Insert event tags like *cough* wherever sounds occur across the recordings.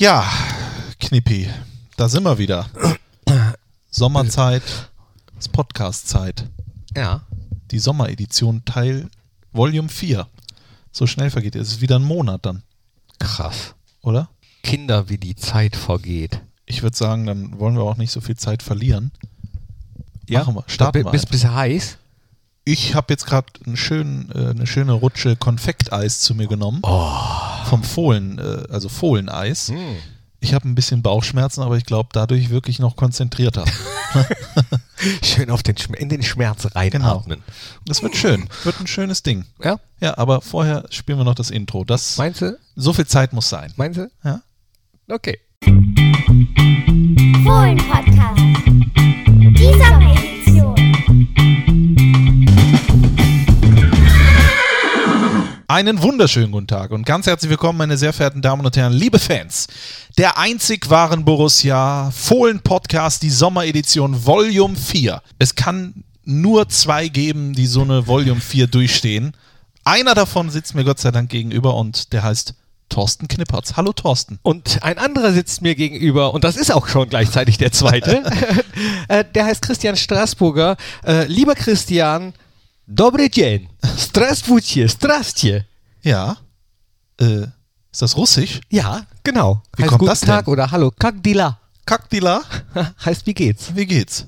Ja, Knippi, da sind wir wieder. Sommerzeit, ist Podcast-Zeit. Ja. Die Sommeredition Teil Volume 4. So schnell vergeht es. Es ist wieder ein Monat dann, Krass. oder? Kinder, wie die Zeit vergeht. Ich würde sagen, dann wollen wir auch nicht so viel Zeit verlieren. Machen wir, starten wir Bist, einfach. bist du heiß? Ich habe jetzt gerade äh, eine schöne Rutsche Konfekteis zu mir genommen. Vom Fohlen, äh, also Fohleneis. Hm. Ich habe ein bisschen Bauchschmerzen, aber ich glaube, dadurch wirklich noch konzentrierter. *laughs* Schön auf den Schm in den Schmerz reinatmen. Das wird schön. Wird ein schönes Ding. Ja? Ja, aber vorher spielen wir noch das Intro. Das, Meinst du? so viel Zeit muss sein. Meinst du? Ja? Okay. Fohlen-Podcast. Die Sommeredition. Einen wunderschönen guten Tag und ganz herzlich willkommen, meine sehr verehrten Damen und Herren, liebe Fans. Der einzig wahren Borussia Fohlen Podcast, die Sommeredition Volume 4. Es kann nur zwei geben, die so eine Volume 4 durchstehen. Einer davon sitzt mir Gott sei Dank gegenüber und der heißt Thorsten Knippertz. Hallo Thorsten. Und ein anderer sitzt mir gegenüber, und das ist auch schon gleichzeitig der zweite. *laughs* Äh, der heißt Christian Straßburger. Äh, lieber Christian, dobry dzień. Straswutje, strastje. Ja. Äh, ist das Russisch? Ja, genau. Wie heißt kommt guten das denn? Tag oder Hallo, kak dila. Kakdila? *laughs* heißt wie geht's? Wie geht's?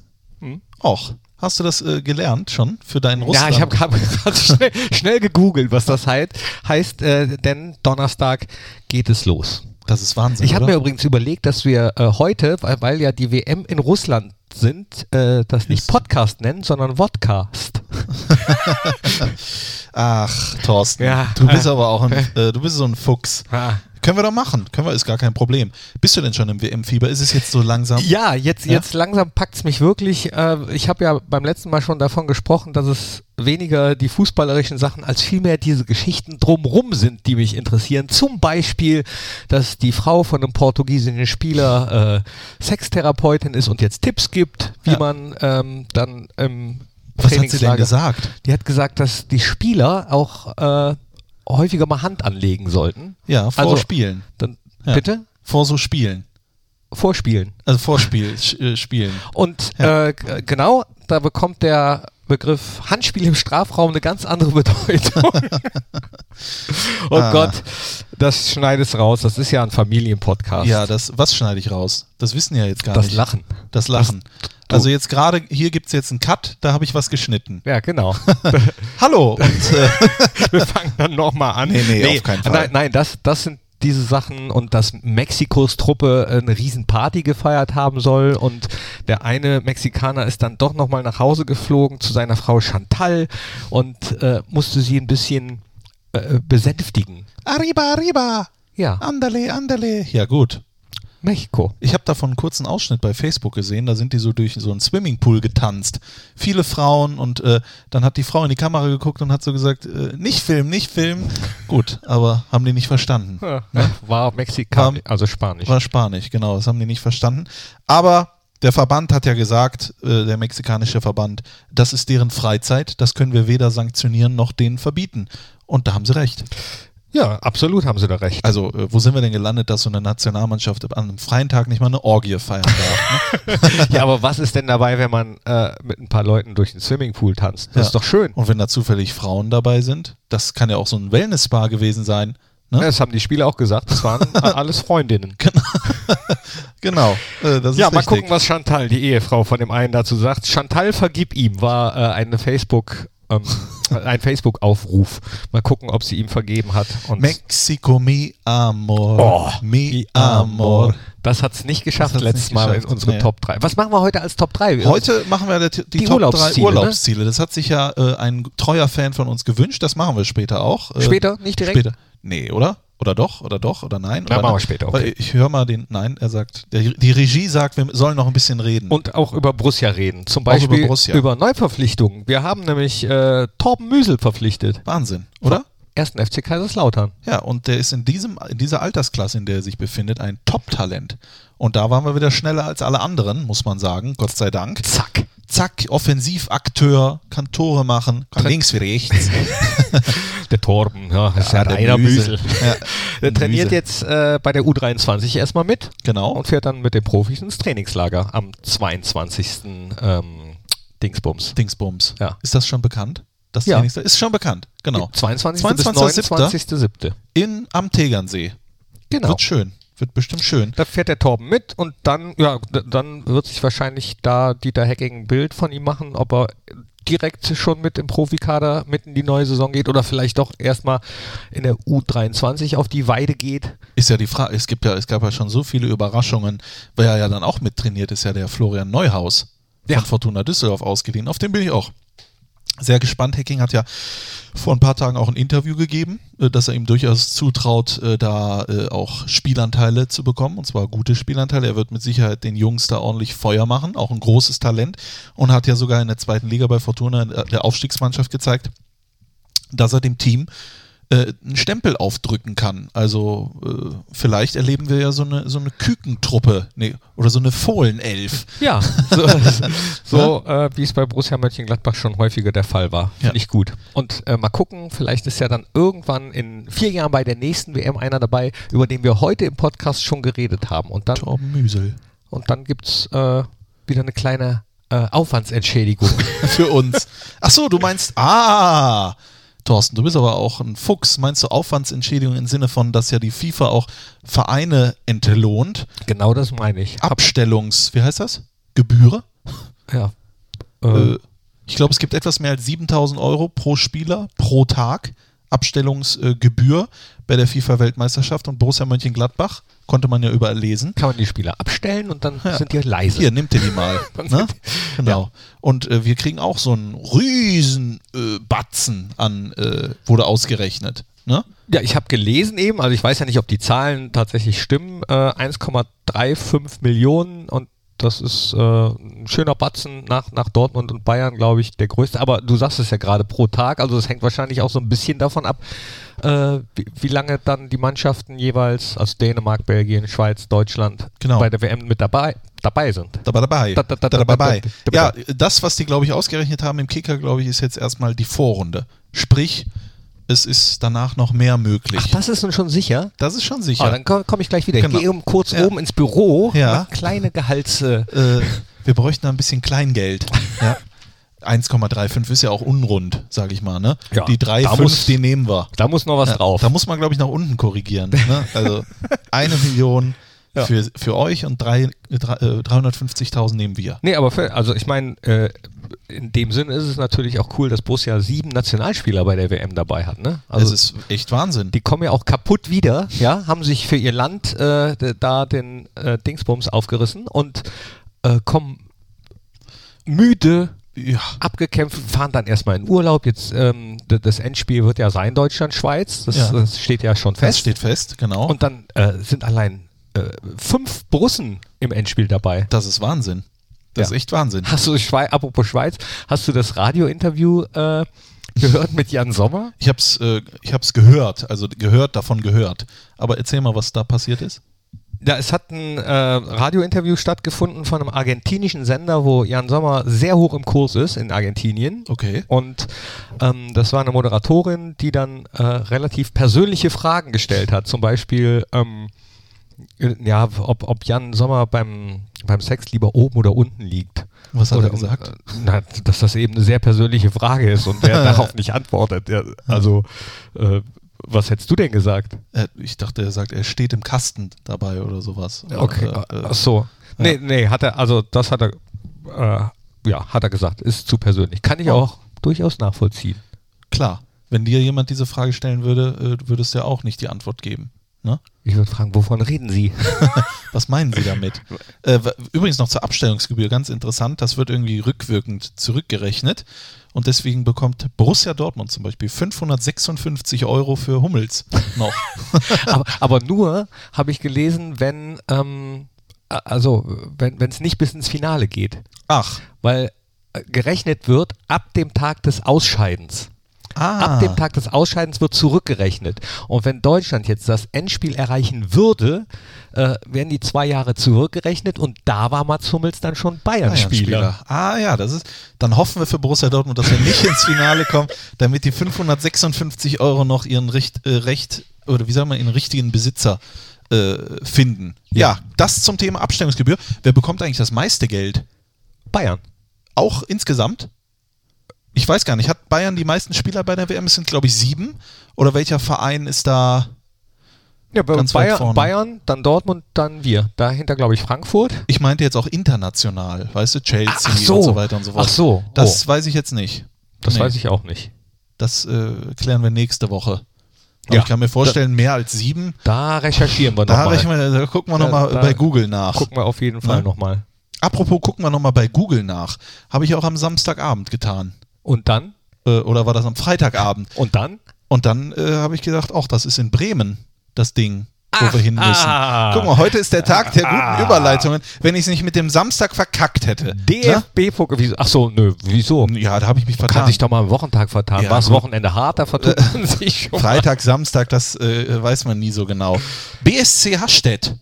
Och. Hast du das äh, gelernt schon für deinen Russland? Ja, ich habe gerade *laughs* schnell, schnell gegoogelt, was das heißt. Heißt, äh, denn Donnerstag geht es los. Das ist Wahnsinn, Ich habe mir übrigens überlegt, dass wir äh, heute, weil, weil ja die WM in Russland sind, äh, das nicht Podcast nennen, sondern Vodcast. *laughs* Ach, Thorsten. Ja. Du bist aber auch ein, *laughs* äh, du bist so ein Fuchs. Ah. Können wir doch machen. Können wir, ist gar kein Problem. Bist du denn schon im WM-Fieber? Ist es jetzt so langsam? Ja, jetzt, Ja? jetzt langsam packt's mich wirklich. Äh, ich habe ja beim letzten Mal schon davon gesprochen, dass es weniger die fußballerischen Sachen als vielmehr diese Geschichten drumrum sind, die mich interessieren. Zum Beispiel, dass die Frau von einem portugiesischen Spieler äh, Sextherapeutin ist und jetzt Tipps gibt, wie Ja. man ähm, dann im Was hat sie denn gesagt? Die hat gesagt, dass die Spieler auch äh, häufiger mal Hand anlegen sollten. Ja, Also- vorspielen. Dann, Ja. Bitte? vor so Spielen. Vorspielen. Also Vorspiel, *laughs* äh, Spielen. Und Ja. äh, genau, da bekommt der Begriff Handspiel im Strafraum eine ganz andere *laughs* Bedeutung. *laughs* oh Ah. Gott, das schneidest raus. Das ist ja ein Familienpodcast. Ja, das, was schneide ich raus? Das wissen ja jetzt gar das nicht. Lachen. Das Lachen. du- also jetzt gerade, hier gibt es jetzt einen Cut, da habe ich was geschnitten. Ja, genau. *laughs* Hallo und äh, *laughs* Wir fangen dann nochmal an. Nee, nee, auf keinen Fall. Nein, nein das, das sind diese Sachen und dass Mexikos Truppe eine Riesenparty gefeiert haben soll und der eine Mexikaner ist dann doch nochmal nach Hause geflogen zu seiner Frau Chantal und äh, musste sie ein bisschen äh, besänftigen. Arriba, arriba, Ja, andale, andale. Ja gut. Mexiko. Ich habe davon einen kurzen Ausschnitt bei Facebook gesehen, da sind die so durch so einen Swimmingpool getanzt. Viele Frauen und äh, dann hat die Frau in die Kamera geguckt und hat so gesagt, äh, nicht filmen, nicht filmen. *laughs* Gut, aber haben die nicht verstanden. War Mexikaner, War- also Spanisch. War Spanisch, genau, das haben die nicht verstanden. Aber der Verband hat ja gesagt, äh, der mexikanische Verband, das ist deren Freizeit, das können wir weder sanktionieren noch denen verbieten. Und da haben sie recht. Ja, absolut haben sie da recht. Also, äh, wo sind wir denn gelandet, dass so eine Nationalmannschaft an einem freien Tag nicht mal eine Orgie feiern darf? Ne? *laughs* ja, aber was ist denn dabei, wenn man äh, mit ein paar Leuten durch den Swimmingpool tanzt? Das Ja. ist doch schön. Und wenn da zufällig Frauen dabei sind, das kann ja auch so ein Wellness-Spa gewesen sein. Ne? Das haben die Spieler auch gesagt. Das waren *laughs* alles Freundinnen. Genau, *laughs* äh, das Ja, ist mal richtig. gucken, was Chantal, die Ehefrau von dem einen dazu sagt. Chantal vergib ihm war äh, eine Facebook, ähm, *laughs* ein Facebook-Aufruf. Mal gucken, ob sie ihm vergeben hat. Und Mexico, mi amor, Oh, mi amor. Das hat's nicht geschafft letztes nicht Mal geschafft, in unseren nee. Top 3. Was machen wir heute als Top 3? Heute machen wir die, die, Die Top Urlaubsziele, 3 ne? Urlaubsziele. Das hat sich ja äh, ein treuer Fan von uns gewünscht. Das machen wir später auch. Äh, Später? Nicht direkt? Später. Nee, oder? Oder doch? Oder doch? Oder nein? Oder machen wir später, okay. Ich höre mal den, nein, er sagt, der, die Regie sagt, wir sollen noch ein bisschen reden. Und auch über Borussia reden. Zum über Beispiel Borussia. über Neuverpflichtungen. Wir haben nämlich äh, Torben Müsel verpflichtet. Wahnsinn, oder? Ersten FC Kaiserslautern. Ja, und der ist in, diesem, in dieser Altersklasse, in der er sich befindet, ein Top-Talent. Und da waren wir wieder schneller als alle anderen, muss man sagen, Gott sei Dank. Zack. Zack, Offensivakteur, kann Tore machen, kann links wie rechts. *laughs* Der Torben, ja, ist ja, der einer Müsel. Müsel. *laughs* Ja, Der trainiert Müsel. jetzt äh, bei der U23 erstmal mit Genau. und fährt dann mit den Profis ins Trainingslager am 22. Ähm, Dingsbums. Dingsbums. Ja. Ist das schon bekannt? Das Ja. Trainingslager ist schon bekannt, genau. 22. 22.07.. bis 29.07. In, am Tegernsee. Genau. Wird schön. Wird bestimmt schön. Da fährt der Torben mit und dann, ja, dann wird sich wahrscheinlich da Dieter Hecking ein Bild von ihm machen, ob er direkt schon mit im Profikader mit in die neue Saison geht oder vielleicht doch erstmal in der U23 auf die Weide geht. Ist ja die Frage, es gibt ja, es gab ja schon so viele Überraschungen. Wer ja dann auch mittrainiert, ist ja der Florian Neuhaus Ja. von Fortuna Düsseldorf ausgeliehen. Auf den bin ich auch sehr gespannt. Hacking hat ja vor ein paar Tagen auch ein Interview gegeben, äh, dass er ihm durchaus zutraut, äh, da äh, auch Spielanteile zu bekommen, und zwar gute Spielanteile. Er wird mit Sicherheit den Jungs da ordentlich Feuer machen, auch ein großes Talent und hat ja sogar in der zweiten Liga bei Fortuna der Aufstiegsmannschaft gezeigt, dass er dem Team äh, einen Stempel aufdrücken kann. Also äh, vielleicht erleben wir ja so eine, so eine Kükentruppe nee, oder so eine Fohlenelf. Ja, *laughs* so, so äh, wie es bei Borussia Mönchengladbach schon häufiger der Fall war. Finde Ja. ich gut. Und äh, mal gucken, vielleicht ist ja dann irgendwann in vier Jahren bei der nächsten WM einer dabei, über den wir heute im Podcast schon geredet haben. Und dann, Torben Müsel. und dann gibt es äh, wieder eine kleine äh, Aufwandsentschädigung. *laughs* Für uns. Ach so, du meinst, ah, Thorsten, du bist aber auch ein Fuchs. Meinst du Aufwandsentschädigung im Sinne von, dass ja die FIFA auch Vereine entlohnt? genau das meine ich. Abstellungs, wie heißt das? Gebühre? ja. Äh, ich glaube, es gibt etwas mehr als 7000 Euro pro Spieler pro Tag Abstellungsgebühr bei der FIFA-Weltmeisterschaft und Borussia Mönchengladbach. Konnte man ja überall lesen. kann man die Spieler abstellen und dann Ja. sind die leise. Hier, nimmt ihr die mal. *laughs* Ne? Genau. Ja. Und äh, wir kriegen auch so einen riesen äh, Batzen an, äh, wurde ausgerechnet. Ne? Ja, ich habe gelesen eben, also ich weiß ja nicht, ob die Zahlen tatsächlich stimmen, äh, 1,35 Millionen und das ist äh, ein schöner Batzen nach, nach Dortmund und Bayern, glaube ich, der größte. Aber du sagst es ja gerade pro Tag, also es hängt wahrscheinlich auch so ein bisschen davon ab, äh, wie, wie lange dann die Mannschaften jeweils, also Dänemark, Belgien, Schweiz, Deutschland, Genau. bei der WM mit dabei, dabei sind. Dabei, dabei. Da, da, da, dabei, da, dabei. da, da, Ja, das, was die, glaube ich, ausgerechnet haben im Kicker, glaube ich, ist jetzt erstmal die Vorrunde. Sprich, es ist danach noch mehr möglich. Ach, das ist nun schon sicher? das ist schon sicher. Ah, dann komme komm ich gleich wieder. Genau. Ich gehe um kurz Ja. oben ins Büro, Ja. kleine Gehalts... Äh, äh, wir bräuchten da ein bisschen Kleingeld. ja. 1,35 ist ja auch unrund, sage ich mal. Ne? Ja, die 3,5, da muss- die nehmen wir. da muss noch was Ja, drauf. Da muss man, glaube ich, nach unten korrigieren. Ne? Also *laughs* eine Million Ja. für, für euch und drei, drei, äh, 350.000 nehmen wir. Nee, aber für, also ich meine, äh, in dem Sinne ist es natürlich auch cool, dass Borussia sieben Nationalspieler bei der WM dabei hat. Ne? Also das ist echt Wahnsinn. die kommen ja auch kaputt wieder, ja, haben sich für ihr Land äh, da den äh, Dingsbums aufgerissen und äh, kommen müde, ja. abgekämpft, fahren dann erstmal in Urlaub. Jetzt ähm, das Endspiel wird ja sein Deutschland-Schweiz, das, Ja. das steht ja schon Das fest. steht fest, genau. Und dann äh, sind allein äh, fünf Borussen im Endspiel dabei. das ist Wahnsinn. Das Ja. ist echt Wahnsinn. Hast du, Schwei apropos Schweiz, hast du das Radiointerview äh, gehört mit Jan Sommer? Ich habe es äh, ich hab's gehört, also gehört, davon gehört. Aber erzähl mal, was da passiert ist. Ja, es hat ein äh, Radiointerview stattgefunden von einem argentinischen Sender, wo Jan Sommer sehr hoch im Kurs ist in Argentinien. Okay. Und ähm, das war eine Moderatorin, die dann äh, relativ persönliche Fragen gestellt hat. Zum Beispiel, ähm, ja, ob, ob Jan Sommer beim, beim Sex lieber oben oder unten liegt. Was hat Oder, er gesagt? äh, Na, dass das eben eine sehr persönliche Frage ist und wer *laughs* darauf nicht antwortet. Ja, also, äh, was hättest du denn gesagt? Äh, ich dachte, er sagt, er steht im Kasten dabei oder sowas. Okay, Äh, äh, ach so. Nee, nee, hat er, also das hat er, äh, ja, hat er gesagt, ist zu persönlich. Kann ich Oh. auch durchaus nachvollziehen. klar, wenn dir jemand diese Frage stellen würde, würdest du ja auch nicht die Antwort geben. Ne? Ich würde fragen, wovon reden Sie? *laughs* Was meinen Sie damit? äh, übrigens noch zur Abstellungsgebühr, ganz interessant, das wird irgendwie rückwirkend zurückgerechnet und deswegen bekommt Borussia Dortmund zum Beispiel 556 Euro für Hummels noch. *laughs* aber, aber nur habe ich gelesen, wenn, ähm, also wenn es nicht bis ins Finale geht. Ach, Weil äh, gerechnet wird ab dem Tag des Ausscheidens. Ah. Ab dem Tag des Ausscheidens wird zurückgerechnet. Und wenn Deutschland jetzt das Endspiel erreichen würde, äh, werden die zwei Jahre zurückgerechnet und da war Mats Hummels dann schon Bayern-Spieler. Bayern-Spieler. Ah ja, das ist. Dann hoffen wir für Borussia Dortmund, dass wir nicht ins Finale kommen, *laughs* damit die 556 Euro noch ihren Recht, äh, Recht oder wie sagen wir, ihren richtigen Besitzer äh, finden. Ja. das zum Thema Abstimmungsgebühr. Wer bekommt eigentlich das meiste Geld? Bayern. Auch insgesamt? Ich weiß gar nicht. Hat Bayern die meisten Spieler bei der WM? Es sind, glaube ich, sieben. Oder welcher Verein ist da? Ja, bei Ganz weit Bayern, vorne. Bayern, dann Dortmund, dann wir. Dahinter, glaube ich, Frankfurt. Ich meinte jetzt auch international, weißt du, Chelsea so. und so weiter und so fort. Ach so. Das weiß ich jetzt nicht. Das Nee. weiß ich auch nicht. Das äh, klären wir nächste Woche. Aber Ja. ich kann mir vorstellen, mehr als sieben. Da recherchieren wir Da, nochmal. wir, da gucken wir Da- nochmal da bei Google nach. Gucken wir auf jeden Fall Ne? nochmal. Apropos, gucken wir nochmal bei Google nach. Habe ich auch am Samstagabend getan. Und dann? Äh, oder war das am Freitagabend? Und dann? Und dann äh, habe ich gedacht, ach, das ist in Bremen, das Ding, wo Ach, wir hin müssen. ah. Guck mal, heute ist der Tag der guten Ah. Überleitungen. Wenn ich es nicht mit dem Samstag verkackt hätte. DFB-Pokal. Wieso? Ach so, nö, wieso? Ne? Ja, da habe ich mich Kann vertan. sich doch mal am Wochentag vertan. Ja, War das. Wochenende hart, da vertut man sich schon. mal. Freitag, Samstag, das äh, weiß man nie so genau. BSC Hastedt.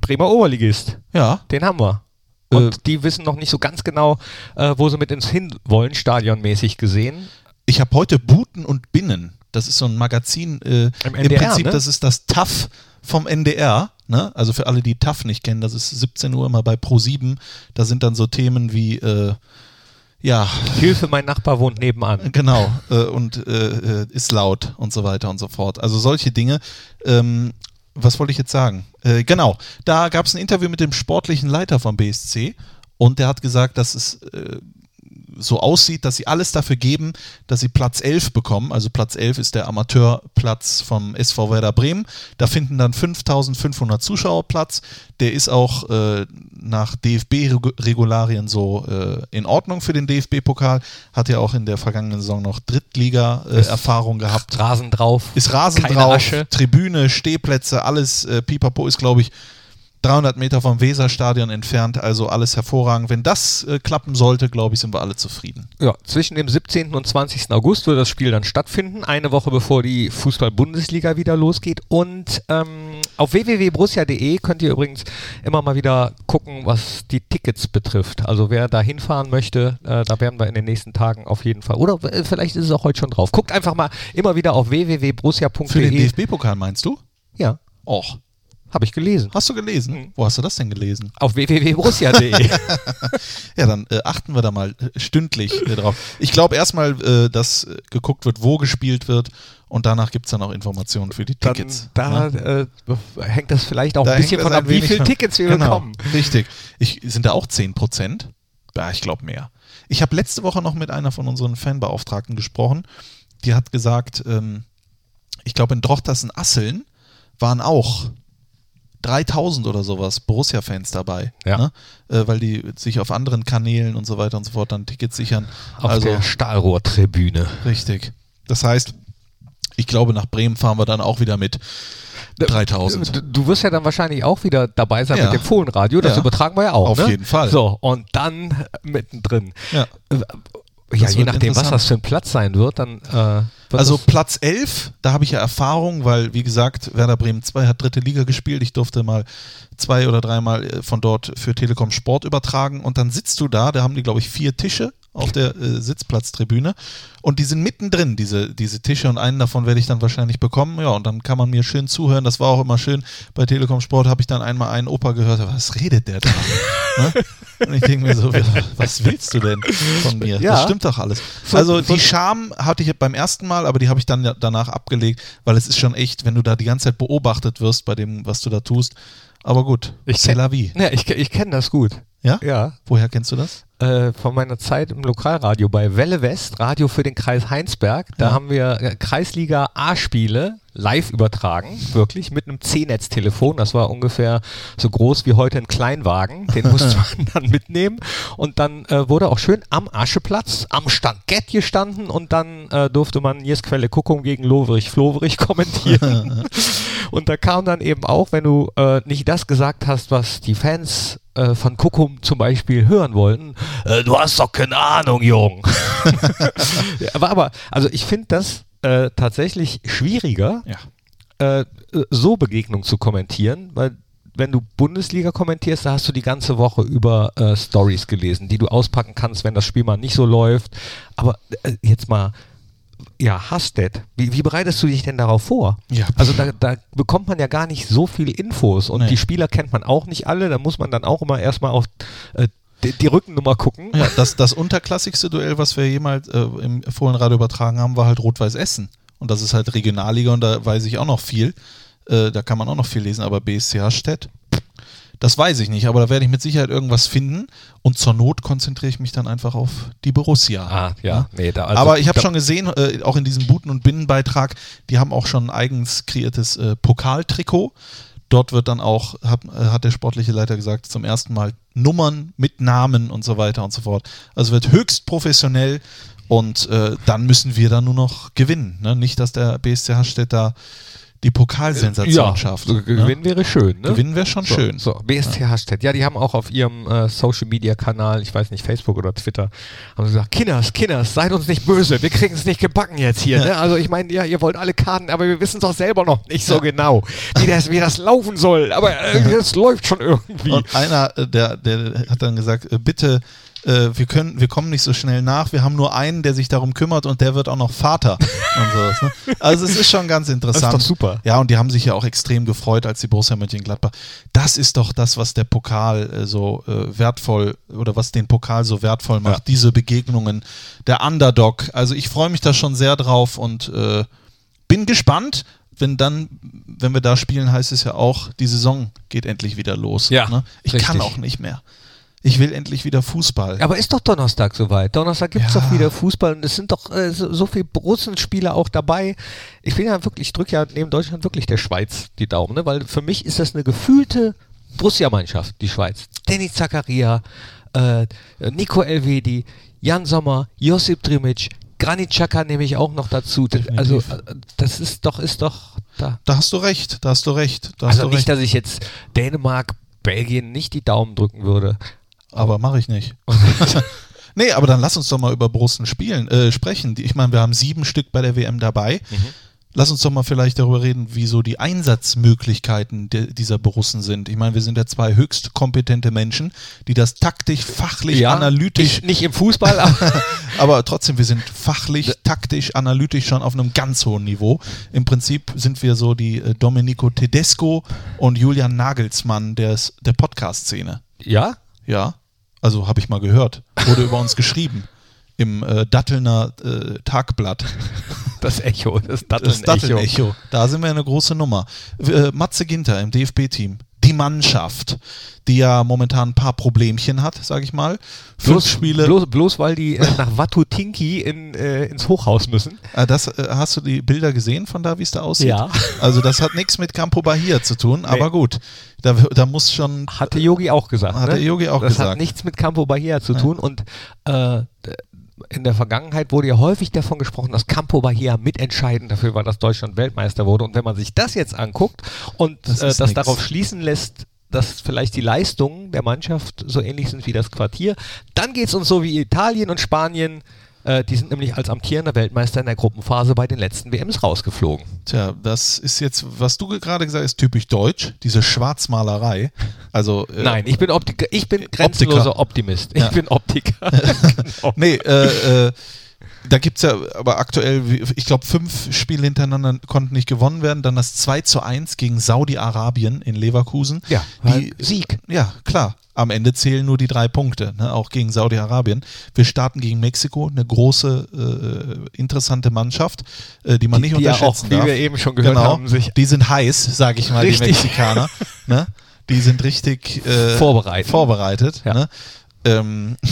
Bremer Oberligist. Ja, Den haben wir. Äh, Und die wissen noch nicht so ganz genau, äh, wo sie mit uns hin wollen, stadionmäßig gesehen. ich habe heute Buten und Binnen. Das ist so ein Magazin. Äh, Im Im NDR, Prinzip, ne? das ist das TAF vom NDR. Ne? Also für alle, die TAF nicht kennen, das ist 17 Uhr immer bei Pro7. Da sind dann so Themen wie, äh, ja, Hilfe, mein Nachbar wohnt nebenan. genau, äh, und äh, äh, ist laut und so weiter und so fort. Also solche Dinge. Ähm, was wollte ich jetzt sagen? Äh, genau, da gab es ein Interview mit dem sportlichen Leiter vom BSC und der hat gesagt, dass es äh, so aussieht, dass sie alles dafür geben, dass sie Platz 11 bekommen. Also Platz 11 ist der Amateurplatz vom SV Werder Bremen. Da finden dann 5500 Zuschauer Platz. Der ist auch äh, nach DFB-Regularien so äh, in Ordnung für den DFB-Pokal. Hat ja auch in der vergangenen Saison noch Drittliga-Erfahrung gehabt. Rasen drauf. Ist Rasen Keine drauf, Asche. Tribüne, Stehplätze, alles. Äh, Pipapo ist, glaube ich, 300 Meter vom Weserstadion entfernt, also alles hervorragend. Wenn das äh, klappen sollte, glaube ich, sind wir alle zufrieden. Ja, zwischen dem 17. und 20. August wird das Spiel dann stattfinden, eine Woche bevor die Fußball-Bundesliga wieder losgeht. Und ähm, auf www.borussia.de könnt ihr übrigens immer mal wieder gucken, was die Tickets betrifft. Also wer da hinfahren möchte, äh, da werden wir in den nächsten Tagen auf jeden Fall. Oder äh, vielleicht ist es auch heute schon drauf. Guckt einfach mal immer wieder auf Für den www.borussia.de. DFB-Pokal meinst du? Ja, Och. Habe ich gelesen. Hast du gelesen? Mhm. Wo hast du das denn gelesen? Auf www.borussia.de. *laughs* Ja, dann äh, achten wir da mal äh, stündlich äh, drauf. Ich glaube erstmal, äh, dass äh, geguckt wird, wo gespielt wird und danach gibt es dann auch Informationen für die Dann, Tickets. da ne? äh, hängt das vielleicht auch Da ein bisschen von ab, wie viele Tickets wir genau, bekommen. Richtig. Ich, sind da auch 10 Prozent? Ja, ich glaube mehr. Ich habe letzte Woche noch mit einer von unseren Fanbeauftragten gesprochen. Die hat gesagt, ähm, ich glaube in Drochtersen Asseln waren auch 3000 oder sowas Borussia-Fans dabei. Ja. Ne? Äh, weil die sich auf anderen Kanälen und so weiter und so fort dann Tickets sichern. Auf also der Stahlrohrtribüne. richtig. Das heißt, ich glaube, nach Bremen fahren wir dann auch wieder mit 3000. Du, wirst ja dann wahrscheinlich auch wieder dabei sein Ja. mit dem Fohlenradio. Das Ja. übertragen wir ja auch. Auf ne? jeden Fall. So, und dann mittendrin. Ja. Ja, je nachdem, was das für ein Platz sein wird, dann äh, wird Also Platz 11, da habe ich ja Erfahrung, weil, wie gesagt, Werder Bremen 2 hat dritte Liga gespielt. Ich durfte mal zwei oder dreimal äh, von dort für Telekom Sport übertragen. Und dann sitzt du da, da haben die, glaube ich, vier Tische auf der äh, Sitzplatztribüne. Und die sind mittendrin, diese, diese Tische. Und einen davon werde ich dann wahrscheinlich bekommen. Ja, und dann kann man mir schön zuhören. Das war auch immer schön. Bei Telekom Sport habe ich dann einmal einen Opa gehört. Was redet der da? *laughs* ne? Und ich denke mir so, was willst du denn von mir? Ja. Das stimmt doch alles. Also die Scham hatte ich beim ersten Mal, aber die habe ich dann danach abgelegt, weil es ist schon echt, wenn du da die ganze Zeit beobachtet wirst bei dem, was du da tust. Aber gut, Ich c'est la vie. ja, ich, ich kenne das gut. Ja? Ja. Woher kennst du das? Äh, von meiner Zeit im Lokalradio bei Welle West, Radio für den Kreis Heinsberg. Da Ja. haben wir äh, Kreisliga A-Spiele live übertragen, wirklich mit einem C-Netz-Telefon. Das war ungefähr so groß wie heute ein Kleinwagen. Den *laughs* musste man dann mitnehmen. Und dann äh, wurde auch schön am Ascheplatz, am Stankett gestanden und dann äh, durfte man Niersquelle Kuckum gegen Loverich-Floverich kommentieren. *laughs* und da kam dann eben auch, wenn du äh, nicht das gesagt hast, was die Fans äh, von Kuckum zum Beispiel hören wollten, äh, du hast doch keine Ahnung, Jung. *laughs* aber, aber, also ich finde das äh, tatsächlich schwieriger, Ja. äh, so Begegnungen zu kommentieren, weil wenn du Bundesliga kommentierst, da hast du die ganze Woche über äh, Stories gelesen, die du auspacken kannst, wenn das Spiel mal nicht so läuft. Aber äh, jetzt mal, ja, Hasted, wie, wie bereitest du dich denn darauf vor? Ja. Also da, da bekommt man ja gar nicht so viel Infos und Nee. die Spieler kennt man auch nicht alle, da muss man dann auch immer erstmal auf äh, die, die Rückennummer gucken. Ja, das, das unterklassigste Duell, was wir jemals äh, im Fohlenradio übertragen haben, war halt Rot-Weiß Essen. Und das ist halt Regionalliga und da weiß ich auch noch viel. Äh, da kann man auch noch viel lesen, aber BSC Stedt, das weiß ich nicht, aber da werde ich mit Sicherheit irgendwas finden und zur Not konzentriere ich mich dann einfach auf die Borussia. Ah, ja, nee, da, also, aber ich habe schon gesehen, äh, auch in diesem Buten- und Binnenbeitrag, die haben auch schon ein eigens kreiertes äh, Pokaltrikot. Dort wird dann auch, hat, äh, hat der sportliche Leiter gesagt, zum ersten Mal Nummern mit Namen und so weiter und so fort. Also wird höchst professionell und äh, dann müssen wir dann nur noch gewinnen. Ne? Nicht, dass der BSC Hasstedt da die Pokalsensation ja, schafft. so ne? Gewinnen wäre schön, ne? Gewinnen wäre schon so, schön. So, BST Hashtag. Ja, die haben auch auf ihrem äh, Social Media Kanal, ich weiß nicht, Facebook oder Twitter, haben sie gesagt, Kinders, Kinders, seid uns nicht böse, wir kriegen es nicht gebacken jetzt hier. Ne? Also ich meine, ja, ihr wollt alle Karten, aber wir wissen es doch selber noch nicht so genau, wie das, wie das laufen soll. Aber äh, *laughs* das läuft schon irgendwie. Und einer, äh, der, der hat dann gesagt, äh, bitte, äh, wir können, wir kommen nicht so schnell nach, wir haben nur einen, der sich darum kümmert und der wird auch noch Vater und sowas. Ne? Also es ist schon ganz interessant. Das ist doch super. Ja, und die haben sich ja auch extrem gefreut, als die Borussia Mönchengladbach. Das ist doch das, was der Pokal äh, so äh, wertvoll oder was den Pokal so wertvoll macht. Ja. Diese Begegnungen, der Underdog. Also ich freue mich da schon sehr drauf und äh, bin gespannt. Wenn dann, wenn wir da spielen, heißt es ja auch, die Saison geht endlich wieder los. Ja, ne? Ich richtig. kann auch nicht mehr. Ich will endlich wieder Fußball. Aber ist doch Donnerstag soweit. Donnerstag gibt es Ja. doch wieder Fußball und es sind doch äh, so, so viele Russenspieler auch dabei. Ich bin ja wirklich, ich drücke ja neben Deutschland wirklich der Schweiz die Daumen, ne? weil für mich ist das eine gefühlte Borussia-Mannschaft, die Schweiz. Dennis Zakaria, äh, Nico Elvedi, Jan Sommer, Josip Drimic, Granit Xhaka nehme ich auch noch dazu. Das, also Definitiv. äh, das ist doch, ist doch da. Da hast du recht, da hast du recht. Da hast Also du nicht, recht. dass ich jetzt Dänemark, Belgien nicht die Daumen drücken würde. Aber mache ich nicht. *laughs* *laughs* nee, aber dann lass uns doch mal über Borussen spielen, äh, sprechen. Ich meine, wir haben sieben Stück bei der WM dabei. Mhm. Lass uns doch mal vielleicht darüber reden, wie so die Einsatzmöglichkeiten de, dieser Borussen sind. Ich meine, wir sind ja zwei höchst kompetente Menschen, die das taktisch, fachlich, analytisch, Nicht, nicht im Fußball, *laughs* aber aber trotzdem, wir sind fachlich, taktisch, analytisch schon auf einem ganz hohen Niveau. Im Prinzip sind wir so die äh, Domenico Tedesco und Julian Nagelsmann des, der Podcast-Szene. ja, Ja, also habe ich mal gehört. Wurde über uns geschrieben. Im äh, Dattelner äh, Tagblatt. das Echo, das Das Datteln-Echo. Datteln-Echo. Da sind wir eine große Nummer. Äh, Matze Ginter im DFB-Team. Die Mannschaft, die ja momentan ein paar Problemchen hat, sage ich mal. Fünf Bloß, Spiele. bloß, bloß weil die äh, nach Watutinki in, äh, ins Hochhaus müssen. Äh, das, hast du die Bilder gesehen von da, wie es da aussieht? Ja. Also das hat nichts mit Campo Bahia zu tun, aber Nee. gut. Da, da muss schon Hatte Yogi auch gesagt. Hat ne? Yogi auch das gesagt. hat nichts mit Campo Bahia zu tun und äh, in der Vergangenheit wurde ja häufig davon gesprochen, dass Campo Bahia mitentscheidend dafür war, dass Deutschland Weltmeister wurde. Und wenn man sich das jetzt anguckt und Das äh, das nix. darauf schließen lässt, dass vielleicht die Leistungen der Mannschaft so ähnlich sind wie das Quartier, dann geht es uns so wie Italien und Spanien. Äh, die sind nämlich als amtierender Weltmeister in der Gruppenphase bei den letzten WMs rausgeflogen. Tja, das ist jetzt, was du gerade gesagt hast, typisch deutsch, diese Schwarzmalerei. Also, äh, Nein, ich bin, Optiker, ich bin grenzenloser Optimist. Ich Ja. bin Optiker. *laughs* *laughs* genau. Nee, äh, äh, da gibt es ja aber aktuell, wie- ich glaube, fünf Spiele hintereinander konnten nicht gewonnen werden. Dann das 2 zu 1 gegen Saudi-Arabien in Leverkusen. Ja, die, Sieg. Ja, klar. Am Ende zählen nur die drei Punkte, ne, auch gegen Saudi-Arabien. Wir starten gegen Mexiko, eine große, äh, interessante Mannschaft, äh, die man nicht die ja unterschätzen auch, wie darf. wir eben schon gehört genau, haben, sich die sind heiß, sage ich mal, Richtig. die Mexikaner. ne? Die sind richtig äh, Vorbereitet. vorbereitet Ja. ne? ähm, *laughs*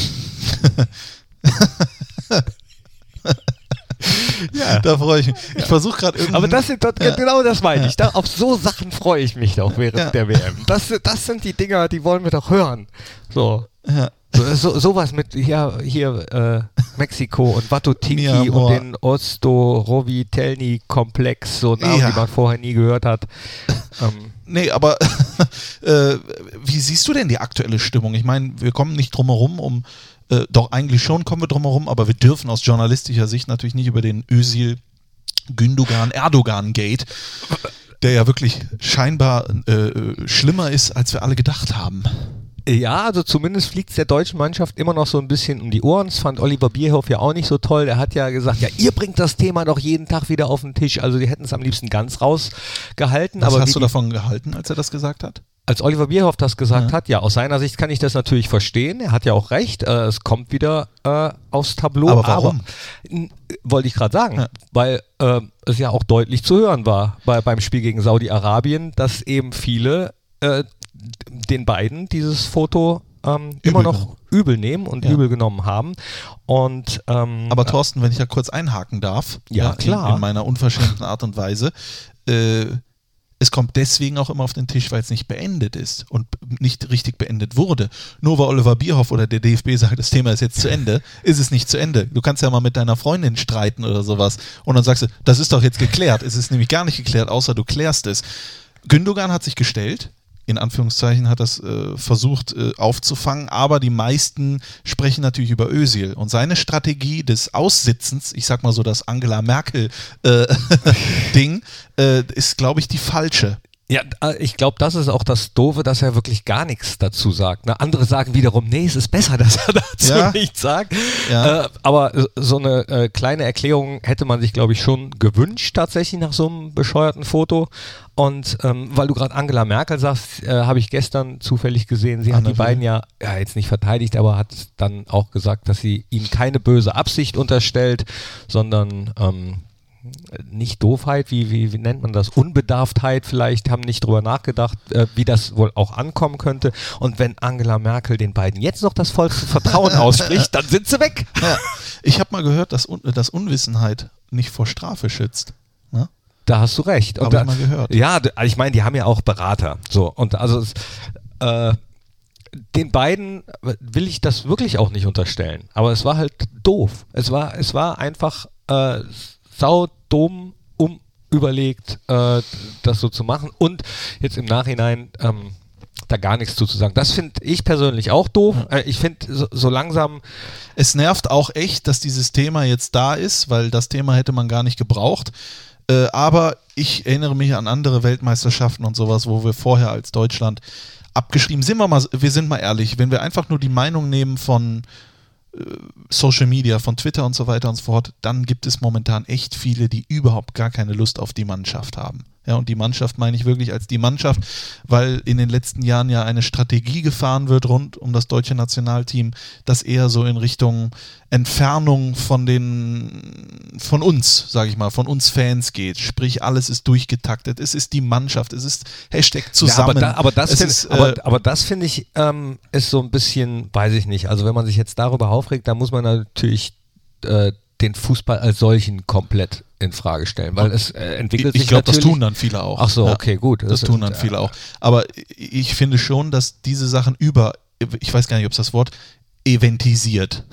*laughs* *laughs* Ja. Da freue ich mich. Ich versuche gerade irgendwie. Aber das sind doch, genau das meine ich. Da, auf so Sachen freue ich mich doch während Ja. der WM. Das, das sind die Dinger, die wollen wir doch hören. So. Ja. So, so, sowas mit hier, hier äh, Mexiko und amor. und den Osto-Rovitelny-Komplex, so Namen, Ja. die man vorher nie gehört hat. Ähm, Nee, aber *laughs* äh, wie siehst du denn die aktuelle Stimmung? Ich meine, wir kommen nicht drum herum, um, äh, doch eigentlich schon kommen wir drum herum, aber wir dürfen aus journalistischer Sicht natürlich nicht über den Özil Gündogan Erdogan Gate, der ja wirklich scheinbar äh, schlimmer ist, als wir alle gedacht haben. Ja, also zumindest fliegt es der deutschen Mannschaft immer noch so ein bisschen um die Ohren. Das fand Oliver Bierhoff ja auch nicht so toll. Er hat ja gesagt, ja, ihr bringt das Thema doch jeden Tag wieder auf den Tisch. Also die hätten es am liebsten ganz rausgehalten. Was aber hast du davon gehalten, als er das gesagt hat? Als Oliver Bierhoff das gesagt Ja. hat, ja, aus seiner Sicht kann ich das natürlich verstehen. Er hat ja auch recht. Äh, es kommt wieder äh, aufs Tableau. Aber warum? n- wollte ich gerade sagen, Ja. weil äh, es ja auch deutlich zu hören war bei, beim Spiel gegen Saudi-Arabien, dass eben viele äh, den beiden dieses Foto ähm, immer noch übel nehmen und Ja. übel genommen haben. Und ähm, Aber Thorsten, wenn ich da kurz einhaken darf, Ja, klar. In, in meiner unverschämten Art und Weise, äh, es kommt deswegen auch immer auf den Tisch, weil es nicht beendet ist und nicht richtig beendet wurde. Nur weil Oliver Bierhoff oder der DFB sagt, das Thema ist jetzt zu Ende, *laughs* ist es nicht zu Ende. Du kannst ja mal mit deiner Freundin streiten oder sowas und dann sagst du, das ist doch jetzt geklärt. Es ist nämlich gar nicht geklärt, außer du klärst es. Gündogan hat sich gestellt, in Anführungszeichen hat das äh, versucht äh, aufzufangen, aber die meisten sprechen natürlich über Özil und seine Strategie des Aussitzens, ich sag mal so das Angela Merkel äh, *laughs* Ding, äh, ist glaube ich die falsche. Ja, äh, ich glaube, das ist auch das Doofe, dass er wirklich gar nichts dazu sagt. Ne? Andere sagen wiederum, nee, es ist besser, *laughs* dass er dazu Ja. nichts sagt. Ja. Äh, aber so eine äh, kleine Erklärung hätte man sich, glaube ich, schon gewünscht, tatsächlich nach so einem bescheuerten Foto. Und ähm, weil du gerade Angela Merkel sagst, äh, habe ich gestern zufällig gesehen, sie hat Anne die beiden ja, ja jetzt nicht verteidigt, aber hat dann auch gesagt, dass sie ihnen keine böse Absicht unterstellt, sondern ähm, nicht Doofheit, wie, wie, wie nennt man das? Unbedarftheit vielleicht, haben nicht drüber nachgedacht, äh, wie das wohl auch ankommen könnte. Und wenn Angela Merkel den beiden jetzt noch das vollste Vertrauen *laughs* ausspricht, dann sind sie weg. Ja. Ich habe mal gehört, dass, Un dass Unwissenheit nicht vor Strafe schützt. Ne? Da hast du recht. Und Hab da, ich mal gehört. Ja, ich meine, die haben ja auch Berater. So, und also äh, den beiden will ich das wirklich auch nicht unterstellen. Aber es war halt doof. Es war, es war einfach äh, saudumm, um überlegt, äh, das so zu machen. Und jetzt im Nachhinein ähm, da gar nichts zu, zu sagen. Das finde ich persönlich auch doof. Äh, ich finde so, so langsam Es nervt auch echt, dass dieses Thema jetzt da ist, weil das Thema hätte man gar nicht gebraucht. Äh, aber ich erinnere mich an andere Weltmeisterschaften und sowas, wo wir vorher als Deutschland abgeschrieben sind. Wir, mal, wir sind mal ehrlich, wenn wir einfach nur die Meinung nehmen von Social Media, von Twitter und so weiter und so fort, dann gibt es momentan echt viele, die überhaupt gar keine Lust auf die Mannschaft haben. Ja, und die Mannschaft meine ich wirklich als die Mannschaft, weil in den letzten Jahren ja eine Strategie gefahren wird rund um das deutsche Nationalteam, das eher so in Richtung Entfernung von den, von uns, sage ich mal, von uns Fans geht. Sprich, alles ist durchgetaktet. Es ist die Mannschaft. Es ist Hashtag zusammen. Ja, aber, da, aber das finde äh, aber, aber das finde ich ähm, ist so ein bisschen, weiß ich nicht. Also wenn man sich jetzt darüber aufregt, dann muss man natürlich äh, den Fußball als solchen komplett in Frage stellen, weil es äh, entwickelt ich sich glaube, das tun dann viele auch. Ach so, Ja. okay, gut. Das tun dann viele auch. Aber ich finde schon, dass diese Sachen über, ich weiß gar nicht, ob es das Wort eventisiert,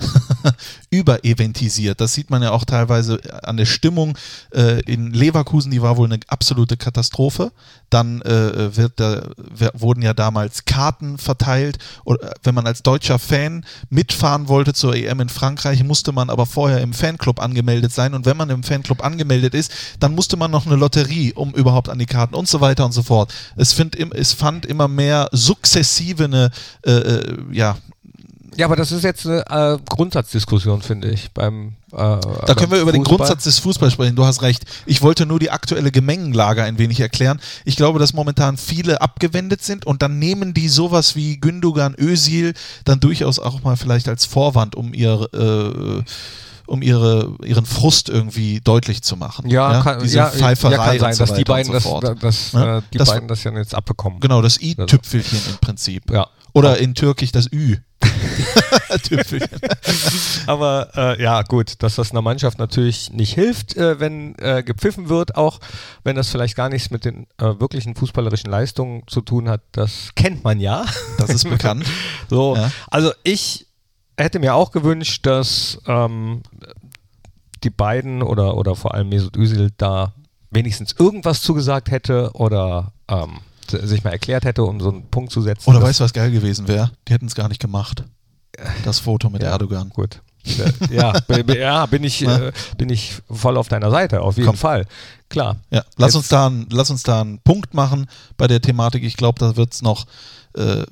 *laughs* übereventisiert. Das sieht man ja auch teilweise an der Stimmung äh, in Leverkusen, die war wohl eine absolute Katastrophe. Dann äh, wird da, wurden ja damals Karten verteilt. Oder, äh, wenn man als deutscher Fan mitfahren wollte zur EM in Frankreich, musste man aber vorher im Fanclub angemeldet sein. Und wenn man im Fanclub angemeldet ist, dann musste man noch eine Lotterie, um überhaupt an die Karten und so weiter und so fort. Es, find, es fand immer mehr sukzessive eine, äh, äh, ja, Ja, aber das ist jetzt eine äh, Grundsatzdiskussion, finde ich. Beim, äh, Da können wir über den Grundsatz des Fußballs sprechen. Du hast recht. Ich wollte nur die aktuelle Gemengenlage ein wenig erklären. Ich glaube, dass momentan viele abgewendet sind und dann nehmen die sowas wie Gündogan, Özil dann durchaus auch mal vielleicht als Vorwand, um ihr äh, um ihre, ihren Frust irgendwie deutlich zu machen. Ja, kann, Diese ja, Pfeiferei ja, kann sein, so dass die beiden das, so fort. das, Ne? äh, die Das- beiden das ja jetzt abbekommen. Genau, das I-Tüpfelchen im Prinzip. Ja. Oder in Türkisch das Ü. *laughs* Tüpfelchen. Aber äh, ja, gut, dass das einer Mannschaft natürlich nicht hilft, äh, wenn äh, gepfiffen wird, auch wenn das vielleicht gar nichts mit den äh, wirklichen fußballerischen Leistungen zu tun hat, das kennt man ja. Das ist bekannt. *laughs* So, Ja. also ich hätte mir auch gewünscht, dass ähm, die beiden oder, oder vor allem Mesut Özil da wenigstens irgendwas zugesagt hätte oder ähm, sich mal erklärt hätte, um so einen Punkt zu setzen. Oder weißt du, was geil gewesen wäre? Die hätten es gar nicht gemacht. Das Foto mit Ja. Erdogan. Gut. ja, ja, bin ich, äh, bin ich voll auf deiner Seite, auf jeden Komm. Fall. Klar. Ja, lass Jetzt- uns, da, einen- lass uns da einen Punkt machen bei der Thematik. Ich glaube, da wird es noch äh,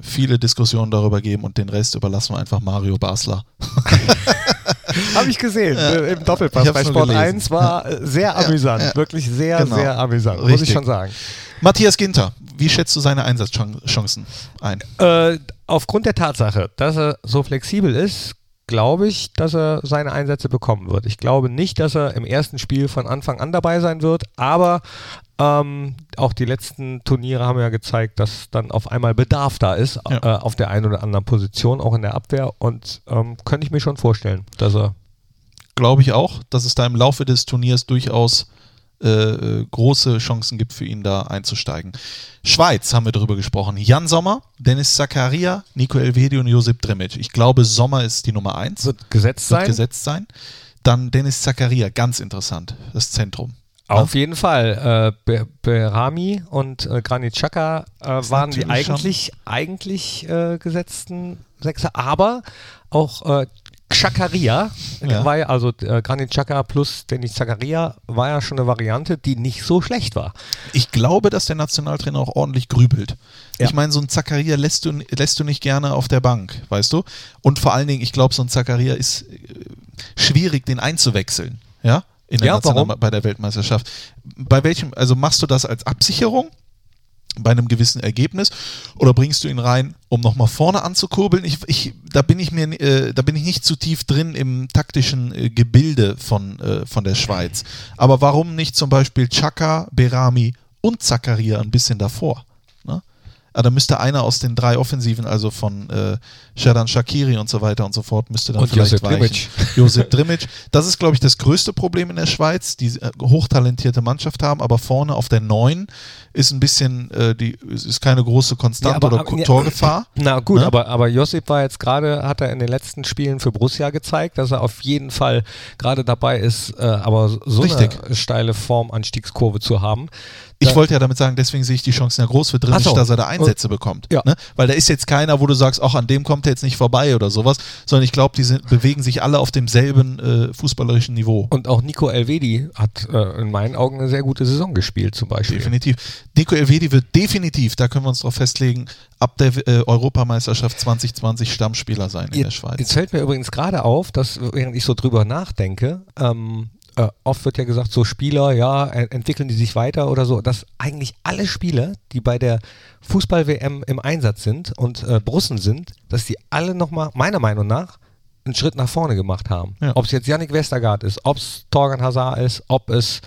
viele Diskussionen darüber geben und den Rest überlassen wir einfach Mario Basler. *laughs* Habe ich gesehen äh, im Doppelpass bei Sport gelesen. 1 war äh, sehr amüsant, ja. wirklich sehr, Genau. sehr amüsant, muss Richtig. ich schon sagen. Matthias Ginter, wie schätzt du seine Einsatzchancen ein? Äh, aufgrund der Tatsache, dass er so flexibel ist, glaube ich, dass er seine Einsätze bekommen wird. Ich glaube nicht, dass er im ersten Spiel von Anfang an dabei sein wird, aber ähm, auch die letzten Turniere haben ja gezeigt, dass dann auf einmal Bedarf da ist Ja. äh, auf der einen oder anderen Position, auch in der Abwehr. Und ähm, könnte ich mir schon vorstellen, dass er Glaube ich auch, dass es da im Laufe des Turniers durchaus äh, äh, große Chancen gibt für ihn da einzusteigen. Schweiz haben wir darüber gesprochen. Jan Sommer, Dennis Zakaria, Nico Elvedi und Josip Drimic. Ich glaube, Sommer ist die Nummer eins. wird gesetzt wird sein. gesetzt sein. Dann Dennis Zakaria, ganz interessant, das Zentrum. Auf jeden Fall. Äh, Be Berami und äh, Granit Xhaka äh, waren die schon- eigentlich, eigentlich äh, gesetzten Sechser, aber auch Xhakaria Ja. war ja, also äh, Granit Xhaka plus Dennis Zakaria war ja schon eine Variante, die nicht so schlecht war. Ich glaube, dass der Nationaltrainer auch ordentlich grübelt. Ja. Ich meine, so ein Zakaria lässt du, lässt du nicht gerne auf der Bank, weißt du? Und vor allen Dingen, ich glaube, so ein Zakaria ist äh, schwierig, den einzuwechseln, ja? In der Ja, National- warum? bei der Weltmeisterschaft. Bei welchem, also machst du das als Absicherung? Bei einem gewissen Ergebnis oder bringst du ihn rein, um nochmal vorne anzukurbeln? Ich, ich, da, bin ich mir, äh, da bin ich nicht zu tief drin im taktischen äh, Gebilde von, äh, von der Schweiz. Aber warum nicht zum Beispiel Chaka, Berami und Zakaria ein bisschen davor? Ne? Ah, da müsste einer aus den drei Offensiven, also von äh, Shadan Shakiri und so weiter und so fort, müsste dann Und vielleicht Josip weichen. Drimic. *laughs* Josip Drimic. Das ist, glaube ich, das größte Problem in der Schweiz, die äh, hochtalentierte Mannschaft haben, aber vorne auf der 9 ist ein bisschen, äh, die, es ist keine große Konstante Ja, oder aber- ja. Torgefahr. *clears throat* Na gut, Ne? aber, aber Josip war jetzt gerade, hat er in den letzten Spielen für Borussia gezeigt, dass er auf jeden Fall gerade dabei ist, äh, aber so Richtig. eine steile Formanstiegskurve zu haben. Ich wollte ja damit sagen, deswegen sehe ich die Chancen ja groß für Drimic, Ach so. dass er da Einsätze bekommt. Ja. Ne? Weil da ist jetzt keiner, wo du sagst, ach, an dem kommt er jetzt nicht vorbei oder sowas, sondern ich glaube, die sind, bewegen sich alle auf demselben äh, fußballerischen Niveau. Und auch Nico Elvedi hat äh, in meinen Augen eine sehr gute Saison gespielt, zum Beispiel. Definitiv. Nico Elvedi wird definitiv, da können wir uns drauf festlegen, ab der äh, Europameisterschaft 2020 Stammspieler sein in der Jetzt, Schweiz. jetzt fällt mir übrigens gerade auf, dass während ich so drüber nachdenke, ähm, äh, oft wird ja gesagt, so Spieler, ja, en- entwickeln die sich weiter oder so, dass eigentlich alle Spieler, die bei der Fußball-WM im Einsatz sind und äh, Brussen sind, dass die alle nochmal, meiner Meinung nach, einen Schritt nach vorne gemacht haben. Ja. Ob es jetzt Yannick Westergaard ist, ob es Torgan Hazard ist, ob es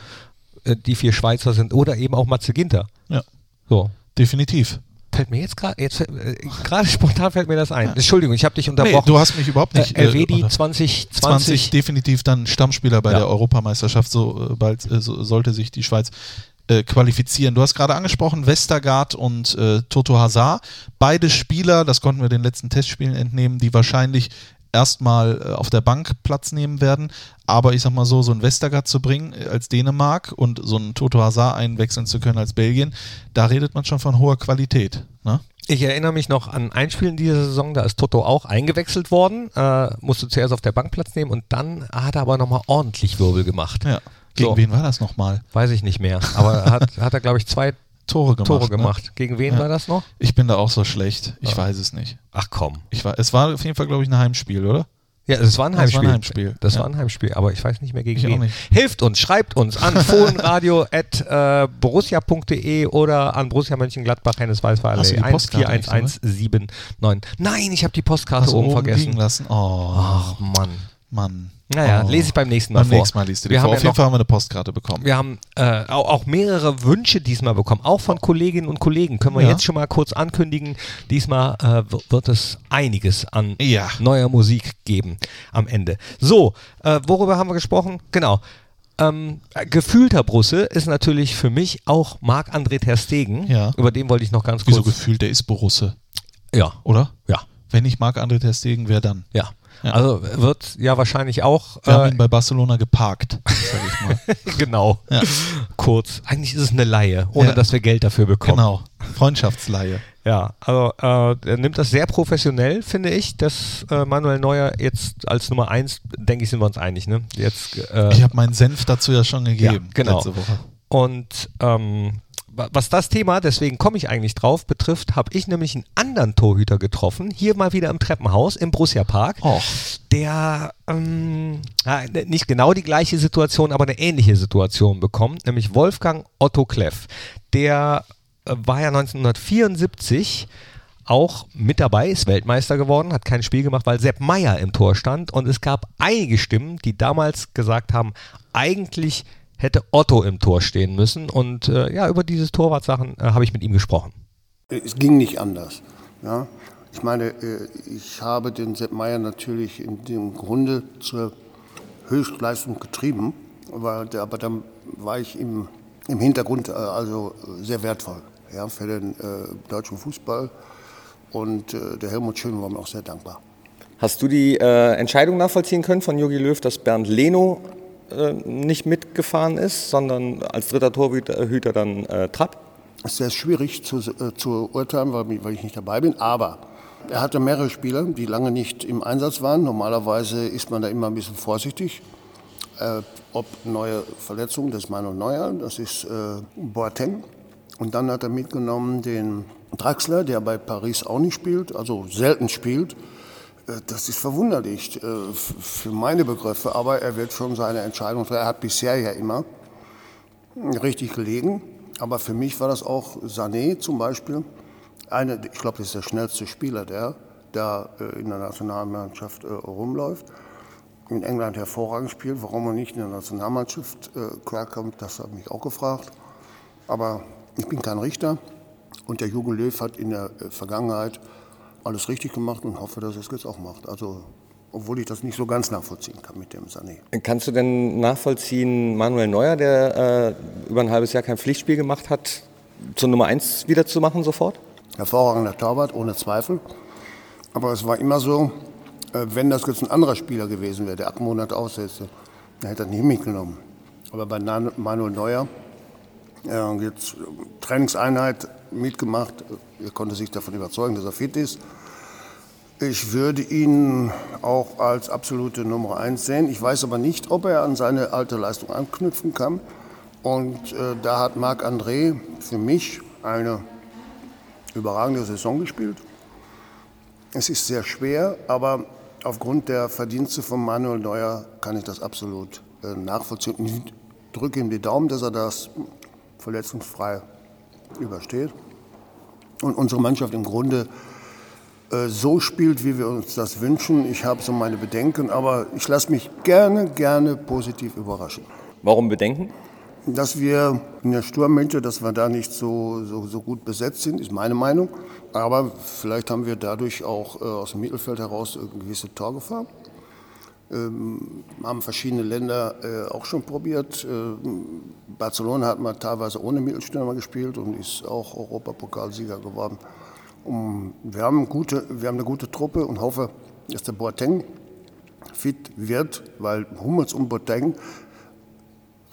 äh, die vier Schweizer sind oder eben auch Matze Ginter. Ja, So. definitiv. Fällt mir jetzt gerade, jetzt äh, gerade *laughs* spontan fällt mir das ein. Entschuldigung, ich habe dich Nee, unterbrochen. du hast mich überhaupt nicht. Äh, Elvedi unter- 2020. 20 definitiv dann Stammspieler bei Ja. der Europameisterschaft, so äh, bald äh, so, sollte sich die Schweiz äh, qualifizieren. Du hast gerade angesprochen, Westergaard und äh, Toto Hazard. Beide Spieler, das konnten wir den letzten Testspielen entnehmen, die wahrscheinlich erstmal äh, auf der Bank Platz nehmen werden. Aber ich sag mal so, so einen Westergaard zu bringen äh, als Dänemark und so einen Toto Hazard einwechseln zu können als Belgien, da redet man schon von hoher Qualität. Ne? Ich erinnere mich noch an ein Spiel in dieser Saison, da ist Toto auch eingewechselt worden, äh, musste zuerst auf der Bank Platz nehmen und dann hat er aber nochmal ordentlich Wirbel gemacht. Ja. Gegen So. wen war das nochmal? Weiß ich nicht mehr, aber hat, hat er, glaube ich, zwei Tore gemacht. Tore ne? gemacht. Gegen wen Ja. war das noch? Ich bin da auch so schlecht. Ich Ja. weiß es nicht. Ach komm. Ich war, es war auf jeden Fall, glaube ich, ein Heimspiel, oder? Ja, das war ein Das war Heimspiel. ein Heimspiel, Das ja. war ein Heimspiel, aber ich weiß nicht mehr gegen Ich wen. Hilft uns, schreibt uns an *laughs* fohlenradio.borussia.de oder an Borussia Mönchengladbach, Hennes Weißweiler Hast du die Postkarte eigentlich 141179. Nein, ich habe die Postkarte Hast oben vergessen. lassen? Oh, Ach Mann. Mann. Naja, oh. lese ich beim nächsten Mal Beim vor. nächsten Mal liest du die Wir vor. haben Auf ja jeden Fall haben wir eine Postkarte bekommen. Wir haben äh, auch, mehrere Wünsche diesmal bekommen, auch von Kolleginnen und Kollegen. Können wir Ja. jetzt schon mal kurz ankündigen. Diesmal äh, wird es einiges an Ja. neuer Musik geben am Ende. So, äh, worüber haben wir gesprochen? Genau. Ähm, äh, gefühlter Brusse ist natürlich für mich auch Marc-André Ter Stegen. Ja. Über den wollte ich noch ganz Wieso kurz. gefühlt, der ist Borusse, ja, oder? ja, Wenn ich Marc-André Ter Stegen, wer dann? ja. Ja. Also wird ja wahrscheinlich auch Wir haben äh, ihn bei Barcelona geparkt, sag ich mal. *laughs* genau Ja. kurz. Eigentlich ist es eine Laie, ohne Ja. dass wir Geld dafür bekommen. genau. Freundschaftsleihe. Ja, also äh, er nimmt das sehr professionell, finde ich, dass äh, Manuel Neuer jetzt als Nummer eins, denke ich, sind wir uns einig, ne? Jetzt äh, Ich habe meinen Senf dazu ja schon gegeben. Genau. Letzte Woche. Und ähm, was das Thema, deswegen komme ich eigentlich drauf, betrifft, habe ich nämlich einen anderen Torhüter getroffen, hier mal wieder im Treppenhaus im Borussia Park, Och. der ähm, nicht genau die gleiche Situation, aber eine ähnliche Situation bekommt, nämlich Wolfgang Otto Kleff. Der äh, war ja 1974 auch mit dabei, ist Weltmeister geworden, hat kein Spiel gemacht, weil Sepp Meier im Tor stand und es gab einige Stimmen, die damals gesagt haben, eigentlich hätte Otto im Tor stehen müssen und äh, ja, über diese Torwartsachen äh, habe ich mit ihm gesprochen. Es ging nicht anders. Ja? Ich meine, äh, ich habe den Sepp Meier natürlich in dem Grunde zur Höchstleistung getrieben, aber, der, aber dann war ich im, im Hintergrund äh, also sehr wertvoll ja, für den äh, deutschen Fußball. Und äh, der Helmut Schön war mir auch sehr dankbar. Hast du die äh, Entscheidung nachvollziehen können von Jogi Löw, dass Bernd Leno äh, nicht mitgefahren ist, sondern als dritter Torhüter Hüter dann äh, Trapp? Es ist sehr schwierig zu, äh, zu urteilen, weil, weil ich nicht dabei bin. Aber er hatte mehrere Spieler, die lange nicht im Einsatz waren. Normalerweise ist man da immer ein bisschen vorsichtig. Äh, ob neue Verletzungen, das ist Manuel Neuer, das ist äh, Boateng. Und dann hat er mitgenommen den Draxler, der bei Paris auch nicht spielt, also selten spielt. Äh, Das ist verwunderlich äh, für meine Begriffe, aber er wird schon seine Entscheidung treffen. Er hat bisher ja immer richtig gelegen. Aber für mich war das auch Sané zum Beispiel. Eine, ich glaube, das ist der schnellste Spieler, der da äh, in der Nationalmannschaft rumläuft. In England hervorragend spielt. Warum er nicht in der Nationalmannschaft klarkommt, das ich mich auch gefragt. Aber ich bin kein Richter. Und der Jürgen Löw hat in der Vergangenheit alles richtig gemacht und hoffe, dass er es jetzt auch macht. Also, obwohl ich das nicht so ganz nachvollziehen kann mit dem Sané. Kannst du denn nachvollziehen, Manuel Neuer, der äh, über ein halbes Jahr kein Pflichtspiel gemacht hat, zur Nummer 1 wieder zu machen sofort? hervorragender Torwart, ohne Zweifel. Aber es war immer so, äh, wenn das jetzt ein anderer Spieler gewesen wäre, der acht Monate aussetzte, dann hätte er nicht mitgenommen. Aber bei Manuel Neuer, äh, jetzt äh, Trainingseinheit mitgemacht, er konnte sich davon überzeugen, dass er fit ist. Ich würde ihn auch als absolute Nummer eins sehen. Ich weiß aber nicht, ob er an seine alte Leistung anknüpfen kann. Und äh, da hat Marc-André für mich eine überragende Saison gespielt. Es ist sehr schwer, aber aufgrund der Verdienste von Manuel Neuer kann ich das absolut äh, nachvollziehen. Ich drücke ihm die Daumen, dass er das verletzungsfrei übersteht. Und unsere Mannschaft im Grunde äh, so spielt, wie wir uns das wünschen. Ich habe so meine Bedenken, aber ich lasse mich gerne, gerne positiv überraschen Warum Bedenken? dass wir in der Sturmmitte, dass wir da nicht so, so, so gut besetzt sind, ist meine Meinung. Aber vielleicht haben wir dadurch auch äh, aus dem Mittelfeld heraus eine gewisse Torgefahr. Ähm, haben verschiedene Länder äh, auch schon probiert. Äh, Barcelona hat mal teilweise ohne Mittelstürmer gespielt und ist auch Europapokalsieger geworden. Um, wir, haben gute, wir haben eine gute Truppe und hoffe, dass der Boateng fit wird, weil Hummels und Boateng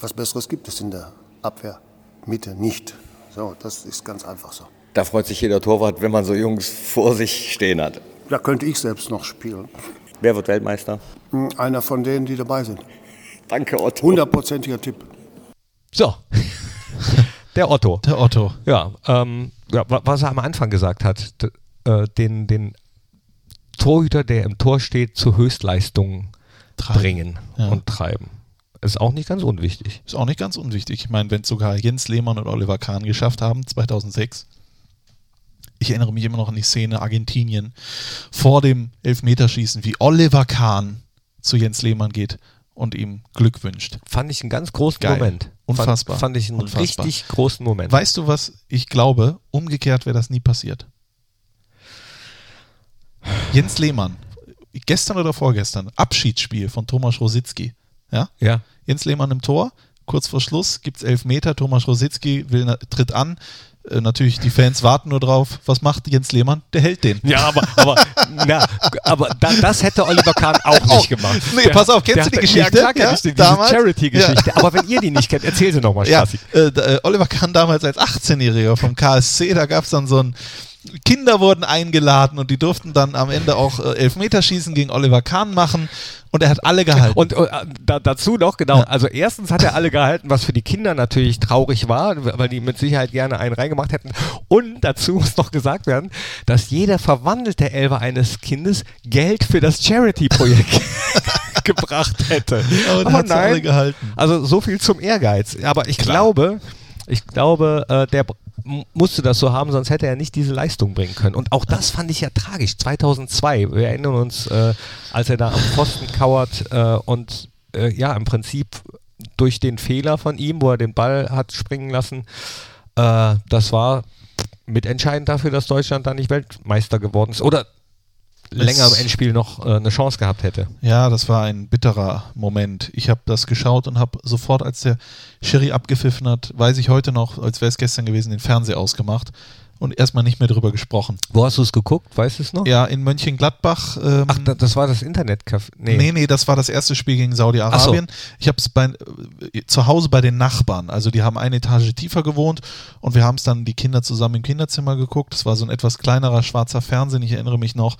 was Besseres gibt es in der Abwehrmitte nicht. So, das ist ganz einfach so. Da freut sich jeder Torwart, wenn man so Jungs vor sich stehen hat. Da könnte ich selbst noch spielen. Wer wird Weltmeister? Hm, Einer von denen, die dabei sind. Danke, Otto. Hundertprozentiger Tipp. So, *laughs* der Otto. Der Otto. Ja, ähm, ja, wa- was er am Anfang gesagt hat, äh, den, den Torhüter, der im Tor steht, zur Höchstleistung Treiben. bringen Ja. und treiben. Ist auch nicht ganz unwichtig. Ist auch nicht ganz unwichtig. Ich meine, wenn es sogar Jens Lehmann und Oliver Kahn geschafft haben, 2006. Ich erinnere mich immer noch an die Szene Argentinien vor dem Elfmeterschießen, wie Oliver Kahn zu Jens Lehmann geht und ihm Glück wünscht. Fand ich einen ganz großen Geil. Moment. Unfassbar. Fand, fand ich einen Unfassbar. richtig großen Moment. Weißt du was? Ich glaube, umgekehrt wäre das nie passiert. Jens Lehmann, gestern oder vorgestern, Abschiedsspiel von Thomas Rositzky. Ja? ja. Jens Lehmann im Tor, kurz vor Schluss gibt es elf Meter, Thomas Rositzky will, tritt an, Äh, natürlich, die Fans warten nur drauf. Was macht Jens Lehmann? Der hält den. Ja, aber, aber, na, aber da, das hätte Oliver Kahn auch nicht gemacht. Nee, pass auf, kennst du die Geschichte? Ja, klar Ja, die, damals? Charity-Geschichte. Aber wenn ihr die nicht kennt, erzähl sie nochmal, Ja, Strassi. äh, äh, Oliver Kahn damals als 18-Jähriger vom KSC, da gab es dann so ein Kinder wurden eingeladen und die durften dann am Ende auch äh, Elfmeterschießen gegen Oliver Kahn machen und er hat alle gehalten. Und äh, da, dazu noch, genau, also erstens hat er alle gehalten, was für die Kinder natürlich traurig war, weil die mit Sicherheit gerne einen reingemacht hätten. Und dazu muss noch gesagt werden, dass jeder verwandelte Elfer eines Kindes Geld für das Charity-Projekt *laughs* gebracht hätte. Und hat sie alle gehalten. Also so viel zum Ehrgeiz. Aber ich glaube, ich glaube, äh, der musste das so haben, sonst hätte er nicht diese Leistung bringen können. Und auch das fand ich ja tragisch. 2002, wir erinnern uns, äh, als er da am Pfosten kauert äh, und äh, ja, im Prinzip durch den Fehler von ihm, wo er den Ball hat springen lassen, äh, das war mitentscheidend dafür, dass Deutschland da nicht Weltmeister geworden ist. Oder länger im Endspiel noch äh, eine Chance gehabt hätte. Ja, das war ein bitterer Moment. Ich habe das geschaut und habe sofort, als der Schiri abgepfiffen hat, weiß ich heute noch, als wäre es gestern gewesen, den Fernseher ausgemacht und erstmal nicht mehr drüber gesprochen. Wo hast du es geguckt? Weißt du es noch? Ja, in Mönchengladbach. Ähm, Ach, da, das war das Internetcafé. Nee. nee, das war das erste Spiel gegen Saudi-Arabien. Ich habe es bei, äh, zu Hause bei den Nachbarn. Also die haben eine Etage tiefer gewohnt und wir haben es dann die Kinder zusammen im Kinderzimmer geguckt. Es war so ein etwas kleinerer schwarzer Fernsehen, ich erinnere mich noch.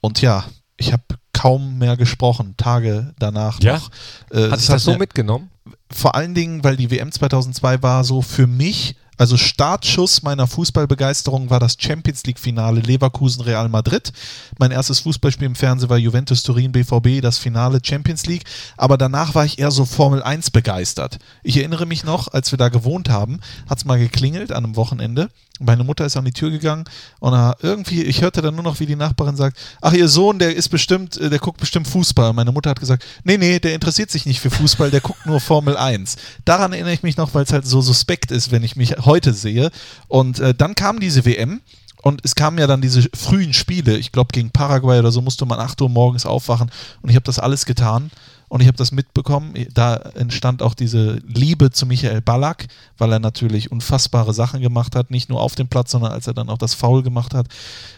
Und ja, ich habe kaum mehr gesprochen, Tage danach Ja? noch. Äh, Hat sich das so mir- mitgenommen? Vor allen Dingen, weil die WM 2002 war so für mich, also Startschuss meiner Fußballbegeisterung war das Champions League Finale Leverkusen Real Madrid. Mein erstes Fußballspiel im Fernsehen war Juventus Turin BVB, das Finale Champions League, aber danach war ich eher so Formel 1 begeistert. Ich erinnere mich noch, als wir da gewohnt haben, hat es mal geklingelt an einem Wochenende. Meine Mutter ist an die Tür gegangen und irgendwie, ich hörte dann nur noch, wie die Nachbarin sagt, ach, ihr Sohn, der ist bestimmt, äh, der guckt bestimmt Fußball. Meine Mutter hat gesagt, nee, nee, der interessiert sich nicht für Fußball, der guckt nur Formel 1. Daran erinnere ich mich noch, weil es halt so suspekt ist, wenn ich mich heute sehe. Und äh, dann kam diese WM und es kamen ja dann diese frühen Spiele. Ich glaube, gegen Paraguay oder so musste man 8 Uhr morgens aufwachen und ich habe das alles getan. Und ich habe das mitbekommen. Da entstand auch diese Liebe zu Michael Ballack, weil er natürlich unfassbare Sachen gemacht hat. Nicht nur auf dem Platz, sondern als er dann auch das Foul gemacht hat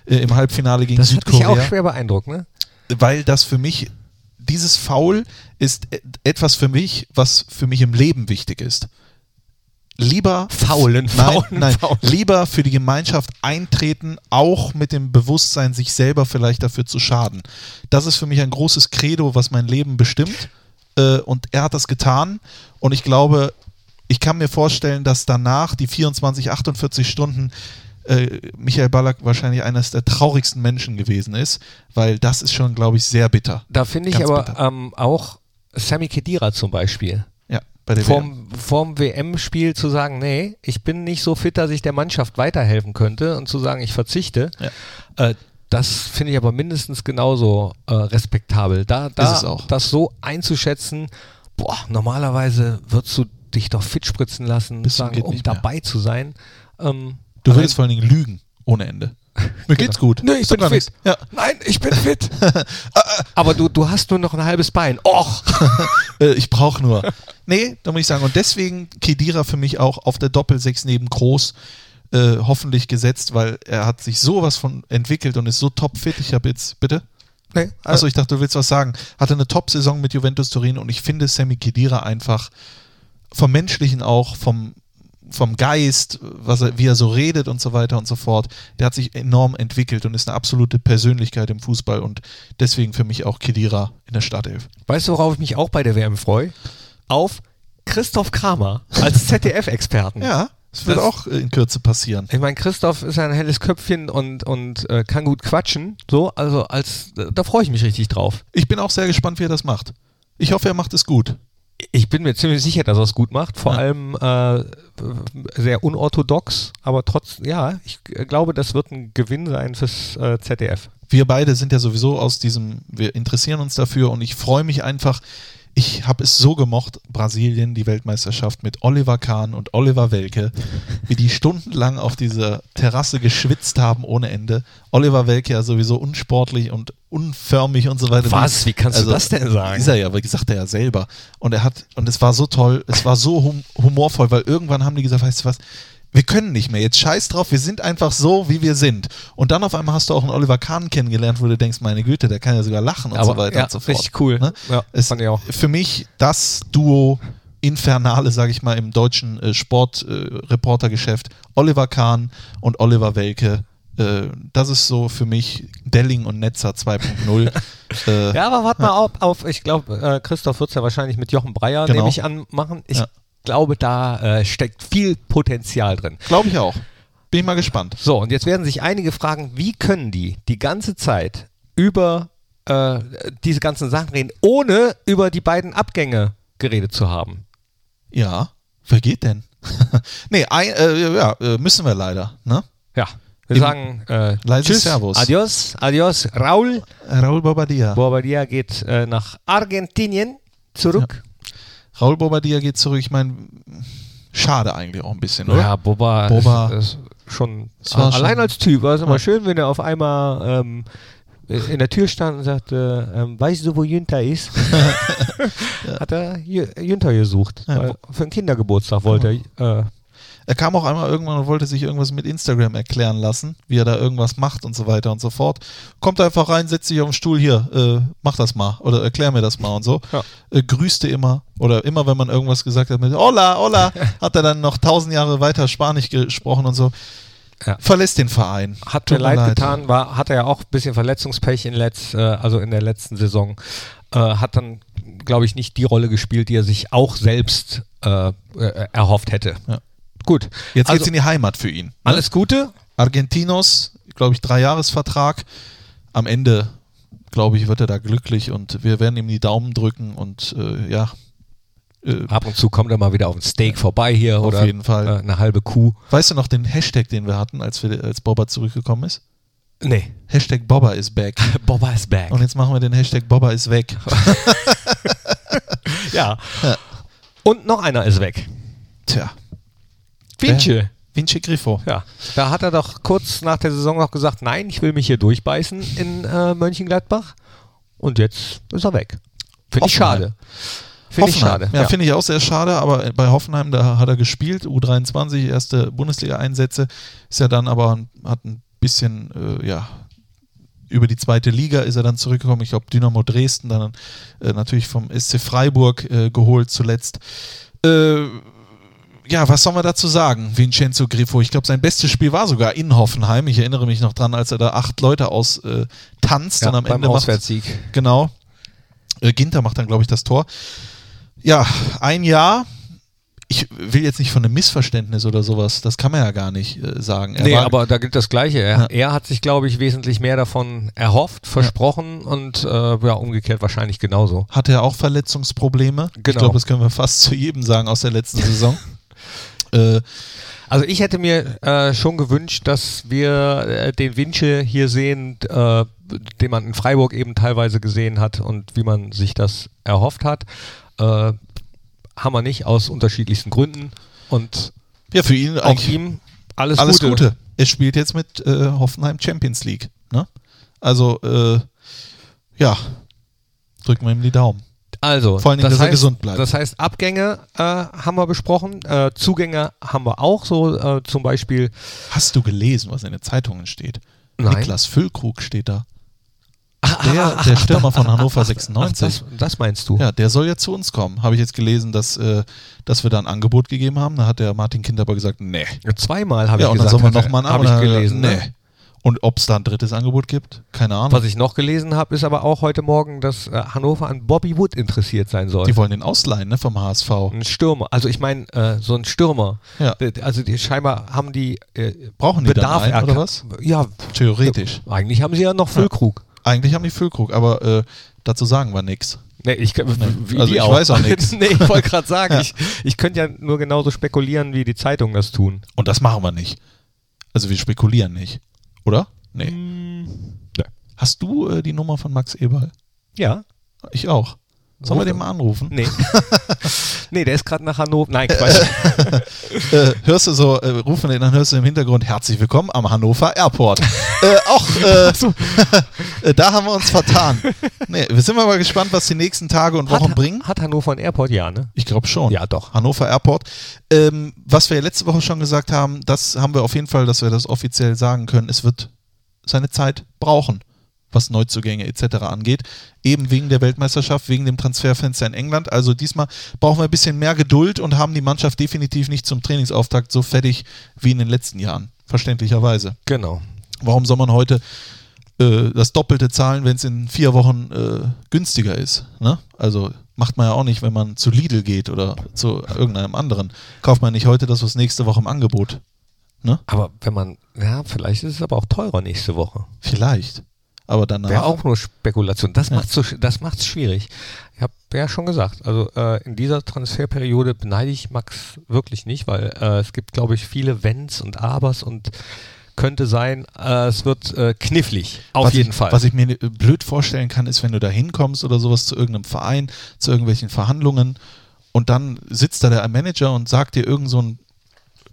äh, im Halbfinale gegen Das hat mich Südkorea auch schwer beeindruckt, ne? weil das für mich, dieses Foul ist etwas für mich, was für mich im Leben wichtig ist. Lieber Faulen, nein, faulen, nein, faulen. lieber für die Gemeinschaft eintreten, auch mit dem Bewusstsein, sich selber vielleicht dafür zu schaden. Das ist für mich ein großes Credo, was mein Leben bestimmt. Äh, und er hat das getan. Und ich glaube, ich kann mir vorstellen, dass danach die 24, 48 Stunden äh, Michael Ballack wahrscheinlich eines der traurigsten Menschen gewesen ist, weil das ist schon, glaube ich, sehr bitter. Da finde ich Ganz aber ähm, auch Sammy Kedira zum Beispiel. Ja, bei der WM. Vorm, vorm WM-Spiel zu sagen, nee, ich bin nicht so fit, dass ich der Mannschaft weiterhelfen könnte und zu sagen, ich verzichte. Ja. Äh, das finde ich aber mindestens genauso äh, respektabel. Da, da Ist es auch. das so einzuschätzen, boah, normalerweise würdest du dich doch fit spritzen lassen, sagen, um nicht mehr. dabei zu sein. Ähm, Du würdest vor allen Dingen lügen, ohne Ende. *laughs* Mir geht's gut. Nee, ich Ist bin fit. Ja. Nein, ich bin fit. *laughs* aber du, du hast nur noch ein halbes Bein. Och! *laughs* Äh, ich brauche nur. Nee, da muss ich sagen. Und deswegen Kedira für mich auch auf der Doppel-6 neben Groß äh, hoffentlich gesetzt, weil er hat sich sowas von entwickelt und ist so topfit. Ich habe jetzt, bitte? Nee, Achso, ich dachte, du willst was sagen. Hatte eine Top-Saison mit Juventus Turin und ich finde Sammy Kedira einfach vom Menschlichen auch, vom, vom Geist, was er, wie er so redet und so weiter und so fort. Der hat sich enorm entwickelt und ist eine absolute Persönlichkeit im Fußball und deswegen für mich auch Kedira in der Startelf. Weißt du, worauf ich mich auch bei der WM freue? Auf Christoph Kramer als *laughs* ZDF-Experten. Ja, das wird Das- auch in Kürze passieren. Ich meine, Christoph ist ein helles Köpfchen und, und äh, kann gut quatschen. So, also als da freue ich mich richtig drauf. Ich bin auch sehr gespannt, wie er das macht. Ich hoffe, er macht es gut. Ich bin mir ziemlich sicher, dass er es gut macht. Vor Ja. allem äh, sehr unorthodox, aber trotzdem, ja, ich glaube, das wird ein Gewinn sein fürs äh, ZDF. Wir beide sind ja sowieso aus diesem, wir interessieren uns dafür und ich freue mich einfach. Ich habe es so gemocht, Brasilien, die Weltmeisterschaft mit Oliver Kahn und Oliver Welke, wie die stundenlang auf dieser Terrasse geschwitzt haben ohne Ende. Oliver Welke ja sowieso unsportlich und unförmig und so weiter. Was? Wie kannst du das denn sagen? Ist er ja, aber gesagt er ja selber. Und er hat, und es war so toll, es war so hum humorvoll, weil irgendwann haben die gesagt, weißt du was, wir können nicht mehr. Jetzt scheiß drauf, wir sind einfach so, wie wir sind. Und dann auf einmal hast du auch einen Oliver Kahn kennengelernt, wo du denkst, meine Güte, der kann ja sogar lachen und Aber, so weiter ja, und so fort. richtig cool. Ne? Ja, es, fand ich auch. Für mich das Duo Infernale, sage ich mal, im deutschen äh, Sportreportergeschäft. Oliver Kahn und Oliver Welke. Äh, das ist so für mich Delling und Netzer 2.0. *laughs* äh, Ja, aber warte mal auf, auf. ich glaube, äh, Christoph wird es ja wahrscheinlich mit Jochen Breyer, Genau. nehme ich an, machen. Ich Ja. Glaube, da äh, steckt viel Potenzial drin. Glaube ich auch. Bin ich mal gespannt. So, und jetzt werden sich einige fragen, wie können die die ganze Zeit über äh, diese ganzen Sachen reden, ohne über die beiden Abgänge geredet zu haben? Ja, wer geht denn? *laughs* nee, ein, äh, ja, äh, müssen wir leider. Ne? Ja. Wir Im- sagen äh, Tschüss, Servus. Adios, adios. Raul Raul Bobadilla. Bobadilla geht äh, nach Argentinien zurück. Raul Bobadilla geht zurück. Ich meine, schade eigentlich auch ein bisschen, Ja, oder? Boba, Boba. Ist, ist schon allein schon- als Typ war es immer Ja. schön, wenn er auf einmal ähm, in der Tür stand und sagte, ähm, weißt du, wo Jünter ist? *laughs* Hat er Jü- Jünter gesucht. Ja, für einen Kindergeburtstag wollte er. Äh, Er kam auch einmal irgendwann und wollte sich irgendwas mit Instagram erklären lassen, wie er da irgendwas macht und so weiter und so fort. Kommt einfach rein, setzt sich auf den Stuhl hier, äh, mach das mal oder erklär mir das mal und so. Ja. Äh, grüßte immer oder immer, wenn man irgendwas gesagt hat mit Hola, hola, *laughs* hat er dann noch tausend Jahre weiter Spanisch gesprochen und so. Ja. Verlässt den Verein. hat Tut mir leid, getan, war, hatte ja auch ein bisschen Verletzungspech in, letz, äh, also in der letzten Saison. Äh, hat dann, glaube ich, nicht die Rolle gespielt, die er sich auch selbst äh, äh, erhofft hätte. Ja. Gut. Jetzt also, geht's in die Heimat für ihn. ne? alles Gute. Argentinos, glaube ich, Dreijahresvertrag. Am Ende, glaube ich, wird er da glücklich und wir werden ihm die Daumen drücken und äh, ja. Äh, Ab und zu kommt er mal wieder auf ein Steak vorbei hier Auf oder jeden Fall. Äh, eine halbe Kuh. weißt du noch den Hashtag, den wir hatten, als, wir, als Bobber zurückgekommen ist? Nee. Hashtag Bobber is back. *laughs* Boba is back. Und jetzt machen wir den Hashtag Bobber is weg. *laughs* ja. Ja. Und noch einer ist weg. Tja, Vinci. Vinci Griffo. Ja. Da hat er doch kurz nach der Saison noch gesagt, nein, ich will mich hier durchbeißen in äh, Mönchengladbach. Und jetzt ist er weg. Finde ich schade. Finde ich schade. Ja, finde ich auch sehr schade, aber bei Hoffenheim, da hat er gespielt, U23, erste Bundesliga-Einsätze, ist er dann aber, hat ein bisschen, äh, ja, über die zweite Liga ist er dann zurückgekommen. Ich glaube, Dynamo Dresden, dann äh, natürlich vom SC Freiburg äh, geholt zuletzt. Äh, ja, was soll man dazu sagen, Vincenzo Griffo? Ich glaube, sein bestes Spiel war sogar in Hoffenheim. Ich erinnere mich noch dran, als er da acht Leute aus äh, tanzt ja, und am beim Ende macht, Auswärtssieg. Genau. Äh, Ginter macht dann, glaube ich, das Tor. Ja, ein Jahr. Ich will jetzt nicht von einem Missverständnis oder sowas, das kann man ja gar nicht äh, sagen. Er Nee, war- aber da gilt das Gleiche. Er, Ja. er hat sich, glaube ich, wesentlich mehr davon erhofft, versprochen und äh, ja, umgekehrt wahrscheinlich genauso. hatte er auch Verletzungsprobleme. Ich Genau. glaube, das können wir fast zu jedem sagen aus der letzten Saison. *laughs* äh, Also ich hätte mir äh, schon gewünscht, dass wir äh, den Winche hier sehen, äh, den man in Freiburg eben teilweise gesehen hat und wie man sich das erhofft hat. Äh, haben wir nicht, aus unterschiedlichsten Gründen. Und ja, für ihn auch ihm alles, alles Gute. Gute. Er spielt jetzt mit Hoffenheim Champions League. Ne? Also, ja, drücken wir ihm die Daumen. Also, Vor Dingen, das dass er heißt, gesund bleibt. Das heißt, Abgänge äh, haben wir besprochen, äh, Zugänge haben wir auch, so äh, zum Beispiel. Hast du gelesen, was in den Zeitungen steht? Nein. Niklas Füllkrug steht da. Der, der Stürmer von Hannover Ach, 96. das, das meinst du? Ja, der soll ja zu uns kommen. Habe ich jetzt gelesen, dass, äh, dass wir da ein Angebot gegeben haben. Da hat der Martin Kind aber gesagt, nee. Ja, Zweimal habe Ja, ich und dann gesagt, sollen wir er- nochmal ein habe ich Abo- gelesen. Nee. Ne? Und ob es da ein drittes Angebot gibt? Keine Ahnung. Was ich noch gelesen habe, ist aber auch heute Morgen, dass äh, Hannover an Bobby Wood interessiert sein soll. Die wollen den ausleihen, ne, vom HSV. Ein Stürmer. Also ich meine, äh, so ein Stürmer. Ja. D- Also die scheinbar haben die äh, Brauchen die Bedarf dann einen, oder was? Ja, Theoretisch. eigentlich haben sie ja noch Füllkrug. Eigentlich haben die Füllkrug, aber äh, dazu sagen wir nichts. Nee, ich, wie Also ich auch. weiß auch nichts. *laughs* nee, ich wollte gerade sagen, *laughs* Ja. ich, ich könnte ja nur genauso spekulieren, wie die Zeitungen das tun. Und das machen wir nicht. Also wir spekulieren nicht. Oder? Nee. Nee. Hast du äh, die Nummer von Max Eberl? Ja. Ich auch. Sollen wir den mal anrufen? Nee. *laughs* nee, der ist gerade nach Hannover. Nein, Quatsch. *laughs* äh, hörst du so, äh, rufen den, dann hörst du im Hintergrund herzlich willkommen am Hannover Airport. *laughs* äh, auch äh, äh, da haben wir uns vertan. Nee, wir sind mal gespannt, was die nächsten Tage und Wochen hat, bringen. hat Hannover ein Airport? Ja, ne? Ich glaube schon. Ja, doch. Hannover Airport. Ähm, was wir ja letzte Woche schon gesagt haben, das haben wir auf jeden Fall, dass wir das offiziell sagen können. Es wird seine Zeit brauchen, was Neuzugänge etc. angeht. Eben wegen der Weltmeisterschaft, wegen dem Transferfenster in England. Also diesmal brauchen wir ein bisschen mehr Geduld und haben die Mannschaft definitiv nicht zum Trainingsauftakt so fertig wie in den letzten Jahren. Verständlicherweise. Genau. Warum soll man heute äh, das Doppelte zahlen, wenn es in vier Wochen äh, günstiger ist? Ne? Also macht man ja auch nicht, wenn man zu Lidl geht oder zu irgendeinem anderen. Kauft man nicht heute das, was nächste Woche im Angebot. Ne? Aber wenn man, ja, vielleicht ist es aber auch teurer nächste Woche. Vielleicht. Aber danach. Wäre auch nur Spekulation. Das Ja. macht's so, das macht's schwierig. Ich habe ja schon gesagt, also äh, in dieser Transferperiode beneide ich Max wirklich nicht, weil äh, es gibt, glaube ich, viele Wenns und Abers und könnte sein, äh, es wird äh, knifflig. Auf was jeden ich, Fall. Was ich mir blöd vorstellen kann, ist, wenn du da hinkommst oder sowas zu irgendeinem Verein, zu irgendwelchen Verhandlungen und dann sitzt da der Manager und sagt dir irgend so einen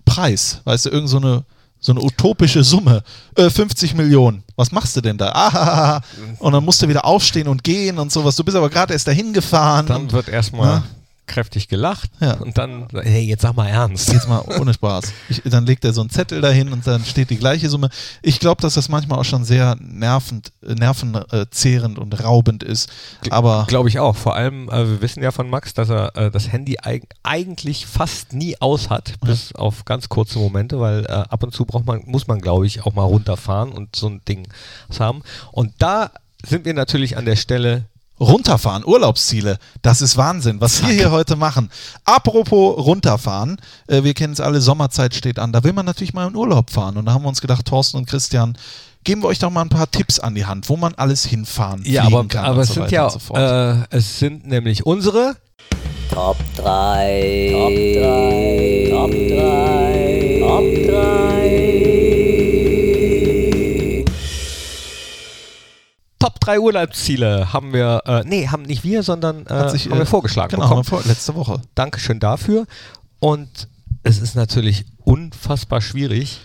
Preis, weißt du, irgend so eine, so eine utopische Summe, äh, 50 Millionen. Was machst du denn da? Ah, und dann musst du wieder aufstehen und gehen und sowas. Du bist aber gerade erst dahin gefahren. dann und wird erstmal Ja. Kräftig gelacht Ja. und dann, hey, jetzt sag mal ernst. Jetzt mal ohne Spaß. Ich, dann legt er so einen Zettel dahin und dann steht die gleiche Summe. Ich glaube, dass das manchmal auch schon sehr nervend, äh, nervenzehrend und raubend ist. Aber Glaube ich auch. Vor allem, äh, wir wissen ja von Max, dass er äh, das Handy eig eigentlich fast nie aus hat, bis auf ganz kurze Momente, weil äh, ab und zu braucht man, muss man, glaube ich, auch mal runterfahren und so ein Ding haben. Und da sind wir natürlich an der Stelle. Runterfahren, Urlaubsziele, das ist Wahnsinn, was wir hier heute machen. Apropos runterfahren, äh, wir kennen es alle, Sommerzeit steht an, da will man natürlich mal in Urlaub fahren. Und da haben wir uns gedacht, Thorsten und Christian, geben wir euch doch mal ein paar Tipps an die Hand, wo man alles hinfahren Ja, fliegen aber, kann aber und es so sind weiter ja, und so fort. äh, es sind nämlich unsere Top 3. Top 3. Top 3. Top 3. 3 Urlaubsziele haben wir, äh, nee, haben nicht wir, sondern äh, sich, haben wir äh, vorgeschlagen Genau, bekommen. vor, letzte Woche. Dankeschön dafür. Und es ist natürlich unfassbar schwierig,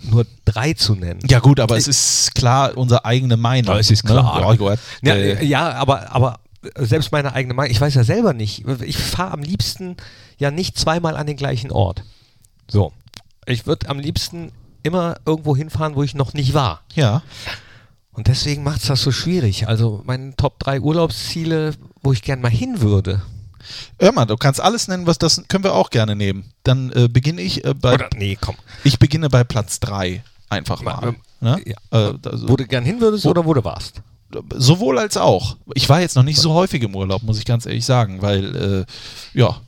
nur drei zu nennen. Ja gut, aber es ist klar unsere eigene Meinung. Ja, es ist klar. Ne? Ja. Ja, ja aber, aber selbst meine eigene Meinung, ich weiß ja selber nicht. Ich fahre am liebsten ja nicht zweimal an den gleichen Ort. So. Ich würde am liebsten immer irgendwo hinfahren, wo ich noch nicht war. ja. Und deswegen macht es das so schwierig. Also meine Top 3 Urlaubsziele, wo ich gern mal hin würde. Hör mal, du kannst alles nennen, was das können wir auch gerne nehmen. Dann äh, beginne ich äh, bei Oder, nee, komm. ich beginne bei Platz 3 einfach mal. Ähm, Ne? ja. Äh, also, Wo du gern hin würdest oder wo du warst? sowohl als auch. Ich war jetzt noch nicht so häufig im Urlaub, muss ich ganz ehrlich sagen, weil äh, ja,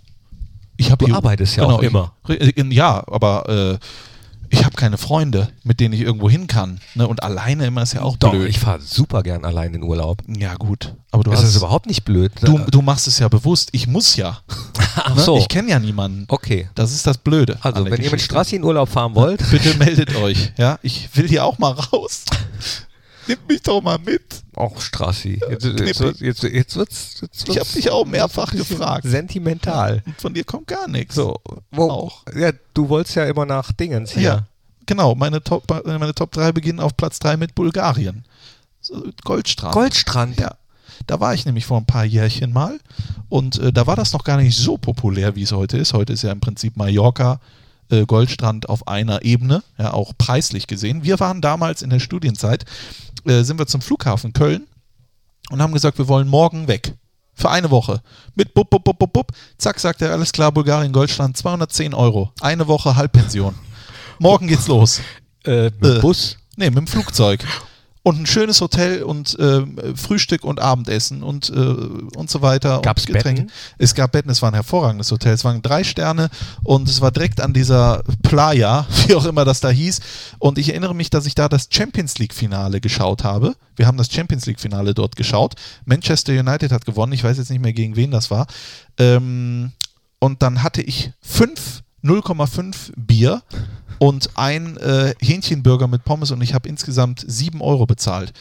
ich habe Du arbeitest ja auch immer. Ich, ja, aber äh, ich habe keine Freunde, mit denen ich irgendwo hin kann. Ne? Und alleine immer ist ja auch Doch, blöd. ich fahre super gern allein in Urlaub. ja gut, aber du das hast ist überhaupt nicht blöd. du, du machst es ja bewusst. Ich muss ja. *laughs* Ach Ne? so. Ich kenne ja niemanden. Okay. Das ist das Blöde. Also, wenn ihr mit Geschichte. Strassi in Urlaub fahren wollt, Bitte *laughs* meldet euch. Ja, ich will hier auch mal raus. Nimmt mich doch mal mit. auch Strassi. Jetzt, jetzt, wird- jetzt, jetzt wird's, jetzt Ich habe dich auch mehrfach gefragt. Sentimental. Und von dir kommt gar nichts. So, wo, Auch. Ja, du wolltest ja immer nach Dingens hier. Ja, genau. Meine Top, meine Top 3 beginnen auf Platz 3 mit Bulgarien. Goldstrand. Goldstrand. Ja. Da war ich nämlich vor ein paar Jährchen mal und äh, da war das noch gar nicht so populär, wie es heute ist. Heute ist ja im Prinzip Mallorca, äh, Goldstrand auf einer Ebene, ja, auch preislich gesehen. Wir waren damals in der Studienzeit, äh, sind wir zum Flughafen Köln und haben gesagt, wir wollen morgen weg. Für eine Woche. Mit bub, bub, bub, bub, bub. Zack, sagt er, alles klar, Bulgarien, Goldstrand, 210 Euro. Eine Woche Halbpension. Morgen geht's los. Äh, mit Äh, Bus. Nee, mit dem Flugzeug. Und ein schönes Hotel und äh, Frühstück und Abendessen und, äh, und so weiter. Gab's und Getränke. Betten? Es gab Betten, es war ein hervorragendes Hotel. Es waren drei Sterne und es war direkt an dieser Playa, *laughs* wie auch immer das da hieß. Und ich erinnere mich, dass ich da das Champions League-Finale geschaut habe. Wir haben das Champions League-Finale dort geschaut. Manchester United hat gewonnen. Ich weiß jetzt nicht mehr, gegen wen das war. Ähm, und dann hatte ich fünf 0,5 Bier und ein äh, Hähnchenburger mit Pommes und ich habe insgesamt 7 Euro bezahlt.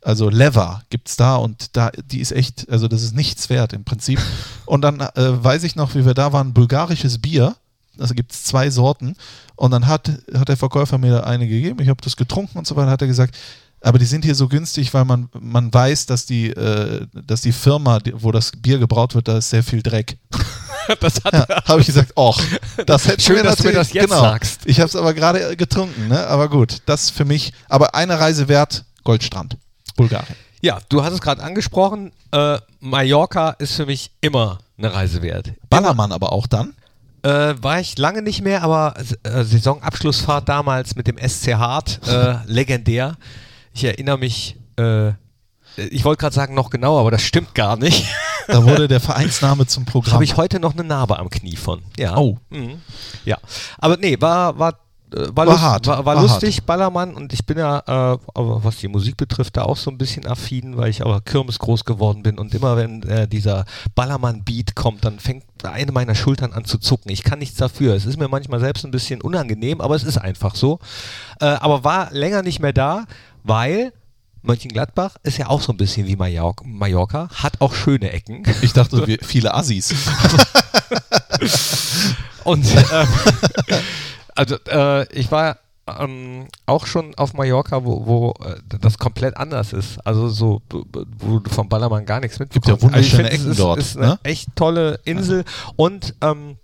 Also Lever gibt's da und da, die ist echt, also das ist nichts wert im Prinzip. *laughs* Und dann äh, weiß ich noch, wie wir da waren, bulgarisches Bier. Also gibt es zwei Sorten. Und dann hat, hat der Verkäufer mir eine gegeben. Ich habe das getrunken und so weiter. Hat er gesagt, aber die sind hier so günstig, weil man, man weiß, dass die, äh, dass die Firma, wo das Bier gebraut wird, da ist sehr viel Dreck. *laughs* *laughs* Das hat Ja, habe ich gesagt, och, *laughs* das hätte Schön, dass du mir natürlich- das jetzt genau. sagst. Ich habe es aber gerade getrunken, ne? Aber gut, das für mich. Aber eine Reise wert, Goldstrand, Bulgarien. Ja, du hast es gerade angesprochen. Äh, Mallorca ist für mich immer eine Reise wert. Ballermann aber auch dann. Äh, war ich lange nicht mehr, aber äh, Saisonabschlussfahrt damals mit dem SC Hart, äh, *laughs* legendär. Ich erinnere mich, äh, ich wollte gerade sagen noch genauer, aber das stimmt gar nicht. Da wurde der Vereinsname zum Programm. Habe ich heute noch eine Narbe am Knie von. Ja. Oh. Mhm. Ja. Aber nee, war, war, äh, war, War hart, war, war lustig, Ballermann. Und ich bin ja, äh, aber was die Musik betrifft, da auch so ein bisschen affin, weil ich aber Kirmes groß geworden bin. Und immer wenn äh, dieser Ballermann-Beat kommt, dann fängt eine meiner Schultern an zu zucken. Ich kann nichts dafür. Es ist mir manchmal selbst ein bisschen unangenehm, aber es ist einfach so. Äh, aber war länger nicht mehr da, weil Mönchengladbach ist ja auch so ein bisschen wie Mallorca, Mallorca hat auch schöne Ecken. Ich dachte, wir, viele Assis. *laughs* Und ähm, *laughs* also äh, ich war ähm, auch schon auf Mallorca, wo, wo äh, das komplett anders ist. Also so, wo du vom Ballermann gar nichts Gibt ja mitbekommst. also wunderschöne es Ecken ist, dort, ist eine ne? echt tolle Insel. Und ähm,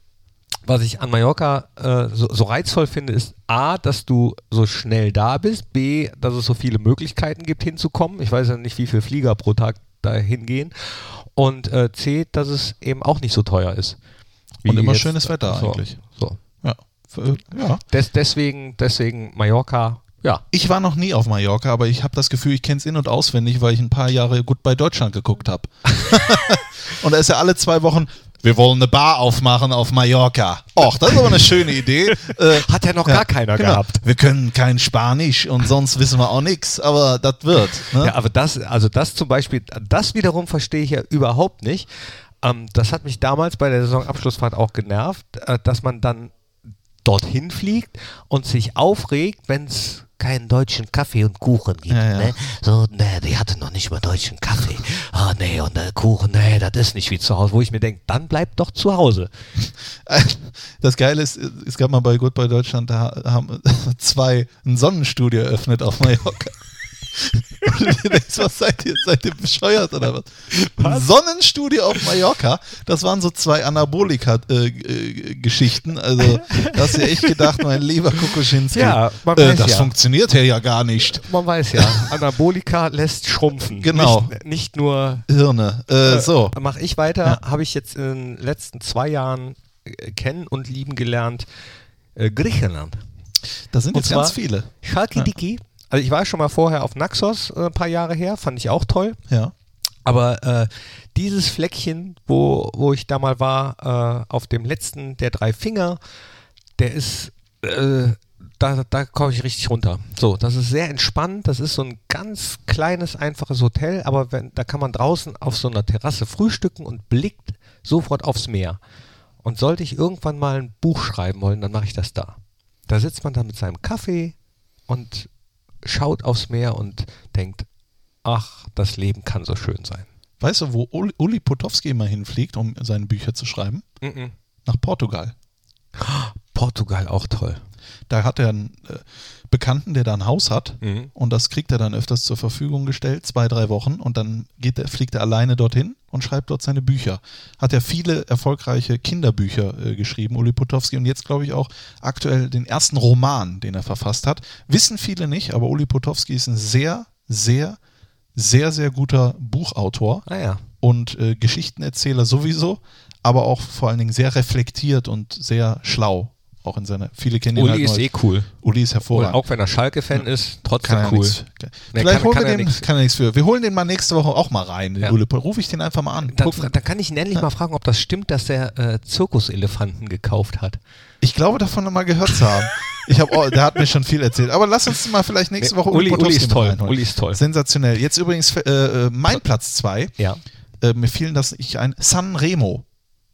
was ich an Mallorca äh, so, so reizvoll finde, ist A, dass du so schnell da bist, B, dass es so viele Möglichkeiten gibt hinzukommen. Ich weiß ja nicht, wie viele Flieger pro Tag dahin gehen. Und äh, C, dass es eben auch nicht so teuer ist. Und immer jetzt- schönes Wetter so, eigentlich. So. Ja. Für- ja. Des, deswegen, deswegen Mallorca, ja. Ich war noch nie auf Mallorca, aber ich habe das Gefühl, ich kenne es in- und auswendig, weil ich ein paar Jahre gut bei Deutschland geguckt habe. *laughs* und da ist ja alle zwei Wochen, wir wollen eine Bar aufmachen auf Mallorca. Och, das ist aber eine schöne Idee. Äh, *laughs* Hat ja noch gar keiner genau. gehabt. Wir können kein Spanisch und sonst wissen wir auch nichts, aber das wird. Ne? Ja, aber das, also das zum Beispiel, das wiederum verstehe ich ja überhaupt nicht. Ähm, das hat mich damals bei der Saisonabschlussfahrt auch genervt, äh, dass man dann dorthin fliegt und sich aufregt, wenn es keinen deutschen Kaffee und Kuchen gibt. Ja, ja. Ne? So, ne, die hatte noch nicht mal deutschen Kaffee. Ah, nee, und der Kuchen, nee, das ist nicht wie zu Hause. Wo ich mir denke, dann bleib doch zu Hause. *laughs* Das Geile ist, es gab mal bei bei Deutschland, da haben *laughs* zwei ein Sonnenstudio eröffnet auf Mallorca. Und du denkst, was seid ihr? Seid ihr bescheuert oder was? Ein Sonnenstudio auf Mallorca, das waren so zwei Anabolika-Geschichten. also, da hast du echt gedacht, mein lieber Kukuschinski, Ja, man äh, das ja. funktioniert ja gar nicht. Man weiß ja, Anabolika lässt schrumpfen. Genau. Nicht, nicht nur Hirne. Äh, so. Mache ich weiter, habe ich jetzt in den letzten zwei Jahren äh, kennen und lieben gelernt. Äh, Griechenland. Da sind Und jetzt ganz viele. Chalkidiki. Also ich war schon mal vorher auf Naxos, äh, ein paar Jahre her, fand ich auch toll. Ja. Aber äh, dieses Fleckchen, wo, wo ich da mal war, äh, auf dem letzten der drei Finger, der ist, äh, da, da komme ich richtig runter. So, das ist sehr entspannt. Das ist so ein ganz kleines, einfaches Hotel, aber wenn, da kann man draußen auf so einer Terrasse frühstücken und blickt sofort aufs Meer. Und sollte ich irgendwann mal ein Buch schreiben wollen, dann mache ich das da. Da sitzt man dann mit seinem Kaffee und schaut aufs Meer und denkt, ach, das Leben kann so schön sein. Weißt du, wo Uli, Uli Potowski immer hinfliegt, um seine Bücher zu schreiben? Mhm. Nach Portugal. Portugal auch toll. Da hat er einen äh, Bekannten, der da ein Haus hat Mhm. und das kriegt er dann öfters zur Verfügung gestellt, zwei, drei Wochen und dann geht er, fliegt er alleine dorthin und schreibt dort seine Bücher. Hat er viele erfolgreiche Kinderbücher äh, geschrieben, Uli Potowski, und jetzt glaube ich auch aktuell den ersten Roman, den er verfasst hat. Wissen viele nicht, aber Uli Potowski ist ein sehr, sehr, sehr, sehr guter Buchautor Ah ja. und äh, Geschichtenerzähler sowieso, aber auch vor allen Dingen sehr reflektiert und sehr schlau. Auch in seiner, viele kennen ihn Uli halt ist eh cool. Uli ist Und hervorragend. auch wenn er Schalke-Fan ist, trotzdem Kann er cool. Nee, Vielleicht kann- holen kann wir er den, nix. kann er nichts für. Wir holen den mal nächste Woche auch mal rein, den Ja. Uli. Ruf ich den einfach mal an. Dann, dann kann ich ihn endlich mal fragen, ob das stimmt, dass er äh, Zirkuselefanten gekauft hat. Ich glaube, davon noch mal gehört zu haben. *laughs* Ich hab, oh, der hat mir schon viel erzählt. Aber lass uns mal vielleicht nächste Nee, Woche Uli- Uli ist toll. reinholen. Uli ist toll. Sensationell. Jetzt übrigens äh, äh, mein Platz zwei. Ja. Äh, mir fielen das nicht ein. San Remo.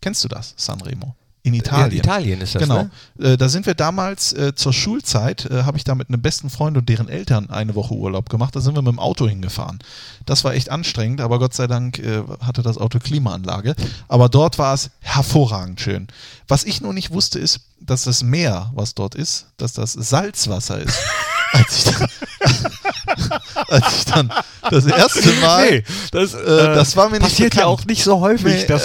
Kennst du das? San Remo. In Italien. Ja, Italien ist das, Genau. ne? Äh, da sind wir damals äh, zur Schulzeit, äh, habe ich da mit einem besten Freund und deren Eltern eine Woche Urlaub gemacht. Da sind wir mit dem Auto hingefahren. Das war echt anstrengend, aber Gott sei Dank äh, hatte das Auto Klimaanlage. Aber dort war es hervorragend schön. Was ich nur nicht wusste, ist, dass das Meer, was dort ist, dass das Salzwasser ist. *laughs* als, ich dann, *laughs* als ich dann das erste Mal. das, äh, das war mir nicht passiert ja bekannt. auch nicht so häufig, Nee. dass,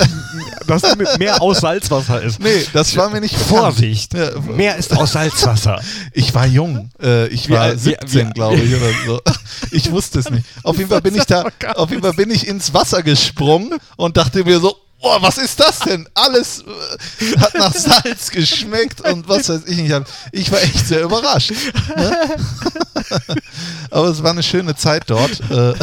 dass mit mehr aus Salzwasser ist. Nee, das war mir nicht bekannt. Vorsicht, Ja, mehr ist aus Salzwasser. *laughs* Ich war jung. Äh, ich war wie- 17, wie- glaube ich, oder so. *laughs* Ich wusste es nicht. Auf jeden Fall bin ich da, auf jeden Fall bin ich ins Wasser gesprungen und dachte mir so, oh, was ist das denn? Alles äh, hat nach *laughs* Salz geschmeckt und was weiß ich nicht. Ich war echt sehr überrascht. Ne? *laughs* Aber es war eine schöne Zeit dort. Äh,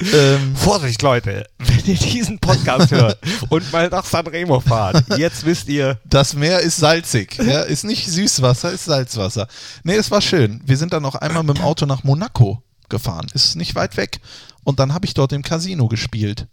*laughs* ähm, Vorsicht, Leute, wenn ihr diesen Podcast hört und mal nach Sanremo fahrt, jetzt wisst ihr, Das Meer ist salzig. Ja, ist nicht Süßwasser, ist Salzwasser. Nee, es war schön. Wir sind dann noch einmal mit dem Auto nach Monaco gefahren. Ist nicht weit weg. Und dann habe ich dort im Casino gespielt.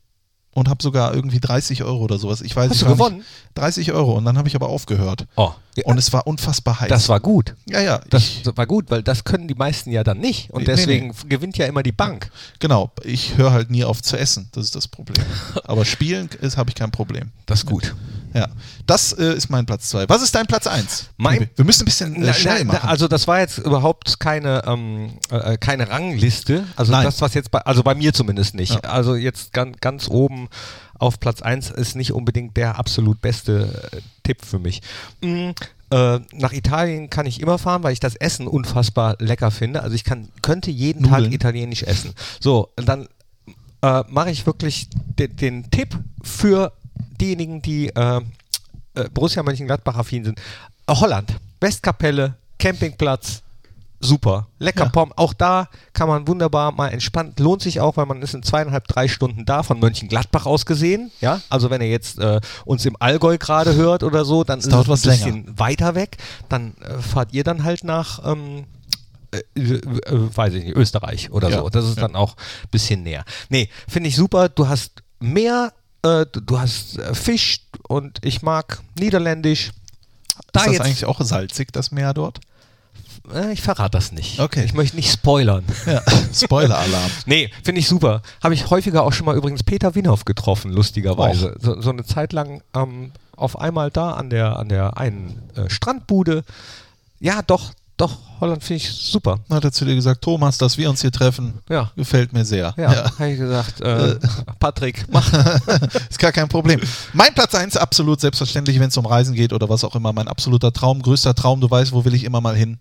Und habe sogar irgendwie 30 Euro oder sowas. Ich weiß Hast du gewonnen? Nicht, 30 Euro. Und dann habe ich aber aufgehört. oh, Und es war unfassbar heiß. das war gut. ja, ja. Das war gut, weil das können die meisten ja dann nicht. Und Nee, nee, deswegen gewinnt ja immer die Bank. genau. Ich höre halt nie auf zu essen. Das ist das Problem. Aber spielen ist habe ich kein Problem. Das ist gut. Ja. Das äh, ist mein Platz 2. Was ist dein Platz 1? Mein- Wir müssen ein bisschen äh, schnell machen. Also das war jetzt überhaupt keine, ähm, äh, keine Rangliste. Also Nein. das, was jetzt bei, also bei mir zumindest nicht. Also jetzt ganz, ganz oben auf Platz 1 ist nicht unbedingt der absolut beste äh, Tipp für mich. Äh, nach Italien kann ich immer fahren, weil ich das Essen unfassbar lecker finde. Also ich kann, könnte jeden Nudeln. Tag italienisch essen. So, dann äh, mache ich wirklich den, den Tipp für diejenigen, die äh, äh, Borussia Mönchengladbach affin sind. Holland, Westkapelle, Campingplatz, super. Lecker Ja. Pom. Auch da kann man wunderbar mal entspannt. Lohnt sich auch, weil man ist in zweieinhalb, drei Stunden da, von Mönchengladbach aus gesehen. Ja, also wenn ihr jetzt äh, uns im Allgäu gerade hört oder so, dann ist dauert es was ein bisschen weiter weg. Dann äh, fahrt ihr dann halt nach ähm, äh, äh, äh, weiß ich nicht, Österreich oder Ja, so. Das ist ja. dann auch ein bisschen näher. Nee, finde ich super. Du hast mehr, äh, du, hast äh, Fisch und ich mag Niederländisch. Da ist das jetzt, eigentlich auch salzig, das Meer dort? äh, ich verrate das nicht. Okay. Ich möchte nicht spoilern. *laughs* Ja. Spoiler-Alarm. *laughs* Nee, finde ich super. Habe ich häufiger auch schon mal übrigens Peter Winhoff getroffen, lustigerweise. So, so eine Zeit lang ähm, auf einmal da an der, an der einen äh, Strandbude. Ja, doch, doch, Holland finde ich super. Hat er zu dir gesagt, Thomas, dass wir uns hier treffen, Ja. gefällt mir sehr. Ja, habe ich gesagt, äh, Patrick, *laughs* mach. Ist gar kein Problem. Mein Platz 1 absolut selbstverständlich, wenn es um Reisen geht oder was auch immer. Mein absoluter Traum, größter Traum, du weißt, wo will ich immer mal hin?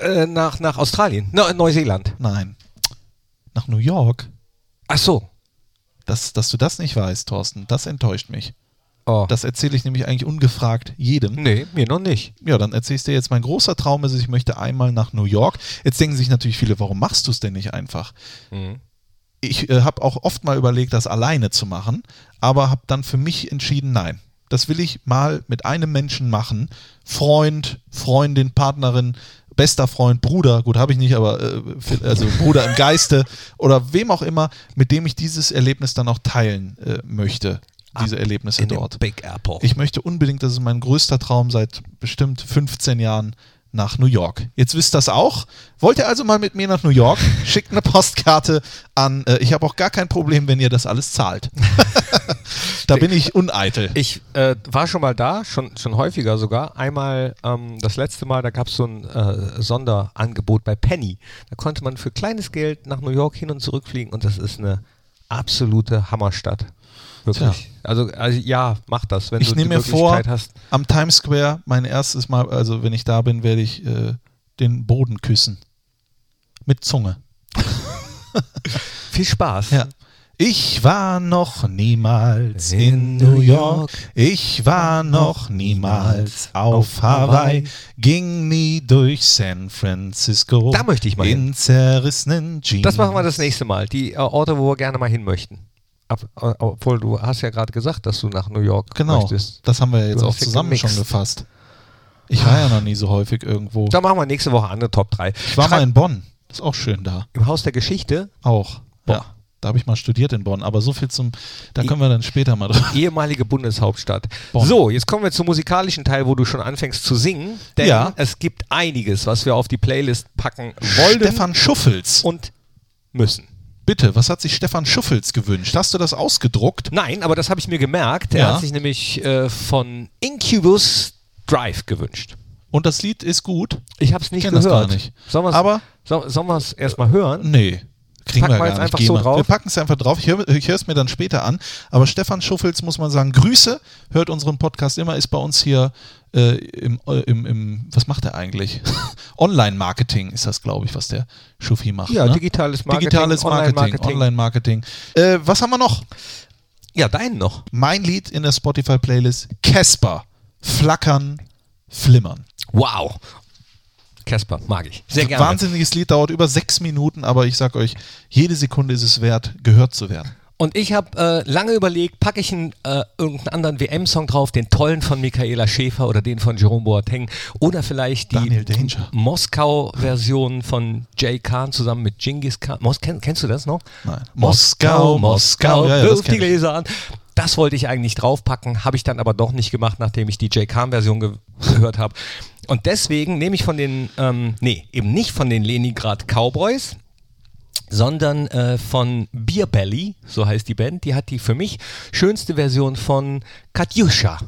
äh, nach, nach Australien, no, Neuseeland. Nein. Nach New York. Ach so. Das, dass du das nicht weißt, Thorsten, das enttäuscht mich. Oh. Das erzähle ich nämlich eigentlich ungefragt jedem. nee, mir noch nicht. Ja, dann erzähle ich dir jetzt, mein großer Traum ist, ich möchte einmal nach New York. Jetzt denken sich natürlich viele, warum machst du es denn nicht einfach? Mhm. Ich äh, habe auch oft mal überlegt, das alleine zu machen, aber habe dann für mich entschieden, nein. Das will ich mal mit einem Menschen machen. Freund, Freundin, Partnerin, bester Freund, Bruder, gut, habe ich nicht, aber äh, also *laughs* Bruder im Geiste oder wem auch immer, mit dem ich dieses Erlebnis dann auch teilen äh, möchte. Diese Erlebnisse dort. Big Apple. Ich möchte unbedingt, das ist mein größter Traum seit bestimmt 15 Jahren nach New York. Jetzt wisst ihr das auch. Wollt ihr also mal mit mir nach New York? *laughs* Schickt eine Postkarte an. Äh, ich habe auch gar kein Problem, wenn ihr das alles zahlt. *laughs* da bin ich uneitel. Ich äh, war schon mal da, schon, schon häufiger sogar. Einmal ähm, das letzte Mal, da gab es so ein äh, Sonderangebot bei Penny. Da konnte man für kleines Geld nach New York hin und zurückfliegen und das ist eine absolute Hammerstadt. Wirklich. Also, also ja, mach das, wenn Ich du nehme die mir vor, Möglichkeit hast. am Times Square, mein erstes Mal, also wenn ich da bin, werde ich äh, den Boden küssen. Mit Zunge. *laughs* Viel Spaß. Ja. Ich war noch niemals in New York. Ich war noch niemals auf Hawaii. Ging nie durch San Francisco. Da möchte ich mal In zerrissenen Jeans. Das machen wir das nächste Mal. Die äh, Orte, wo wir gerne mal hin möchten. Ab, äh, obwohl du hast ja gerade gesagt, dass du nach New York Genau. möchtest. Das haben wir ja jetzt Du auch zusammen gemixt. schon gefasst. Ich war ja noch nie so häufig irgendwo. Da machen wir nächste Woche andere Top 3. Ich war mal in Bonn. Ist auch schön da. Im Haus der Geschichte. Auch. Boah. Ja. Da habe ich mal studiert in Bonn, aber so viel zum, da können wir dann später mal drauf. Ehemalige Bundeshauptstadt. Bonn. So, jetzt kommen wir zum musikalischen Teil, wo du schon anfängst zu singen. Denn Ja. es gibt einiges, was wir auf die Playlist packen wollen Stefan Schuffels. und müssen. Bitte, was hat sich Stefan Schuffels gewünscht? Hast du das ausgedruckt? Nein, aber das habe ich mir gemerkt. Er Ja. hat sich nämlich äh, von Incubus Drive gewünscht. Und das Lied ist gut? Ich habe es nicht kenn das gehört. gar nicht. Sollen wir's- Aber- soll, sollen wir es erstmal hören? Nee. Kriegen Packen wir jetzt nicht. einfach so drauf? Wir packen es einfach drauf. Ich höre es mir dann später an. Aber Stefan Schuffels, muss man sagen, Grüße. Hört unseren Podcast immer, ist bei uns hier äh, im, äh, im, im, was macht er eigentlich? *laughs* Online-Marketing ist das, glaube ich, was der Schuffi macht. Ja, ne? digitales Marketing, Digitales Marketing, Online-Marketing. Online-Marketing. Äh, was haben wir noch? Ja, deinen noch. Mein Lied in der Spotify-Playlist, Casper. Flackern, Flimmern. Wow. Casper, mag ich. Sehr gerne. Wahnsinniges Lied, dauert über sechs Minuten, aber ich sag euch, jede Sekunde ist es wert, gehört zu werden. Und ich habe äh, lange überlegt, packe ich einen, äh, irgendeinen anderen WM-Song drauf, den tollen von Michaela Schäfer oder den von Jerome Boateng oder vielleicht die. Moskau-Version von Jay Khan zusammen mit Genghis Khan. Mos kenn, kennst du das noch? Nein. Moskau, Moskau. Ja, ja, das wirf die. Gläser an. Das wollte ich eigentlich draufpacken, habe ich dann aber doch nicht gemacht, nachdem ich die Jay Khan-Version ge *laughs* gehört habe. Und deswegen nehme ich von den, ähm, nee, eben nicht von den Leningrad Cowboys, sondern äh, von Beer Belly, so heißt die Band. Die hat die für mich schönste Version von Katyusha.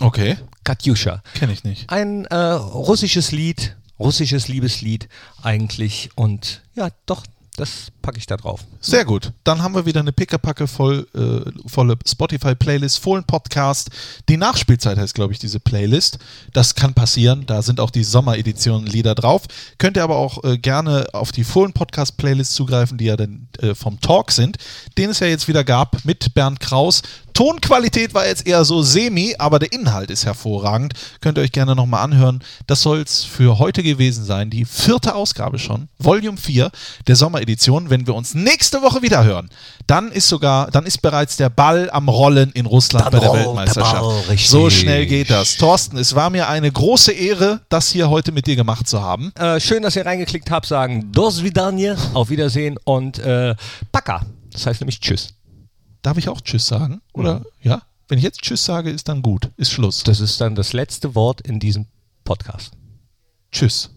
Okay, Katyusha. kenne ich nicht. Ein äh, russisches Lied, russisches Liebeslied eigentlich. Und ja, doch, das packe ich da drauf. Sehr gut. Dann haben wir wieder eine pickepacke voll, äh, volle Spotify-Playlist, vollen Podcast. Die Nachspielzeit heißt, glaube ich, diese Playlist. Das kann passieren. Da sind auch die Sommereditionen Lieder drauf. Könnt ihr aber auch äh, gerne auf die vollen Podcast-Playlist zugreifen, die ja dann äh, vom Talk sind, den es ja jetzt wieder gab mit Bernd Kraus. Tonqualität war jetzt eher so semi, aber der Inhalt ist hervorragend. Könnt ihr euch gerne nochmal anhören. Das soll es für heute gewesen sein. Die vierte Ausgabe schon, Volume 4 der Sommeredition. Wenn wir uns nächste Woche wieder hören, dann ist sogar, dann ist bereits der Ball am Rollen in Russland Dann bei der rollt der Weltmeisterschaft. Ball, so schnell geht das. Thorsten, es war mir eine große Ehre, das hier heute mit dir gemacht zu haben. Äh, schön, dass ihr reingeklickt habt, sagen Dos Vidanje, auf Wiedersehen und äh, Paka. Das heißt nämlich Tschüss. Darf ich auch Tschüss sagen? Oder ja? Wenn ich jetzt Tschüss sage, ist dann gut. Ist Schluss. Das ist dann das letzte Wort in diesem Podcast. Tschüss.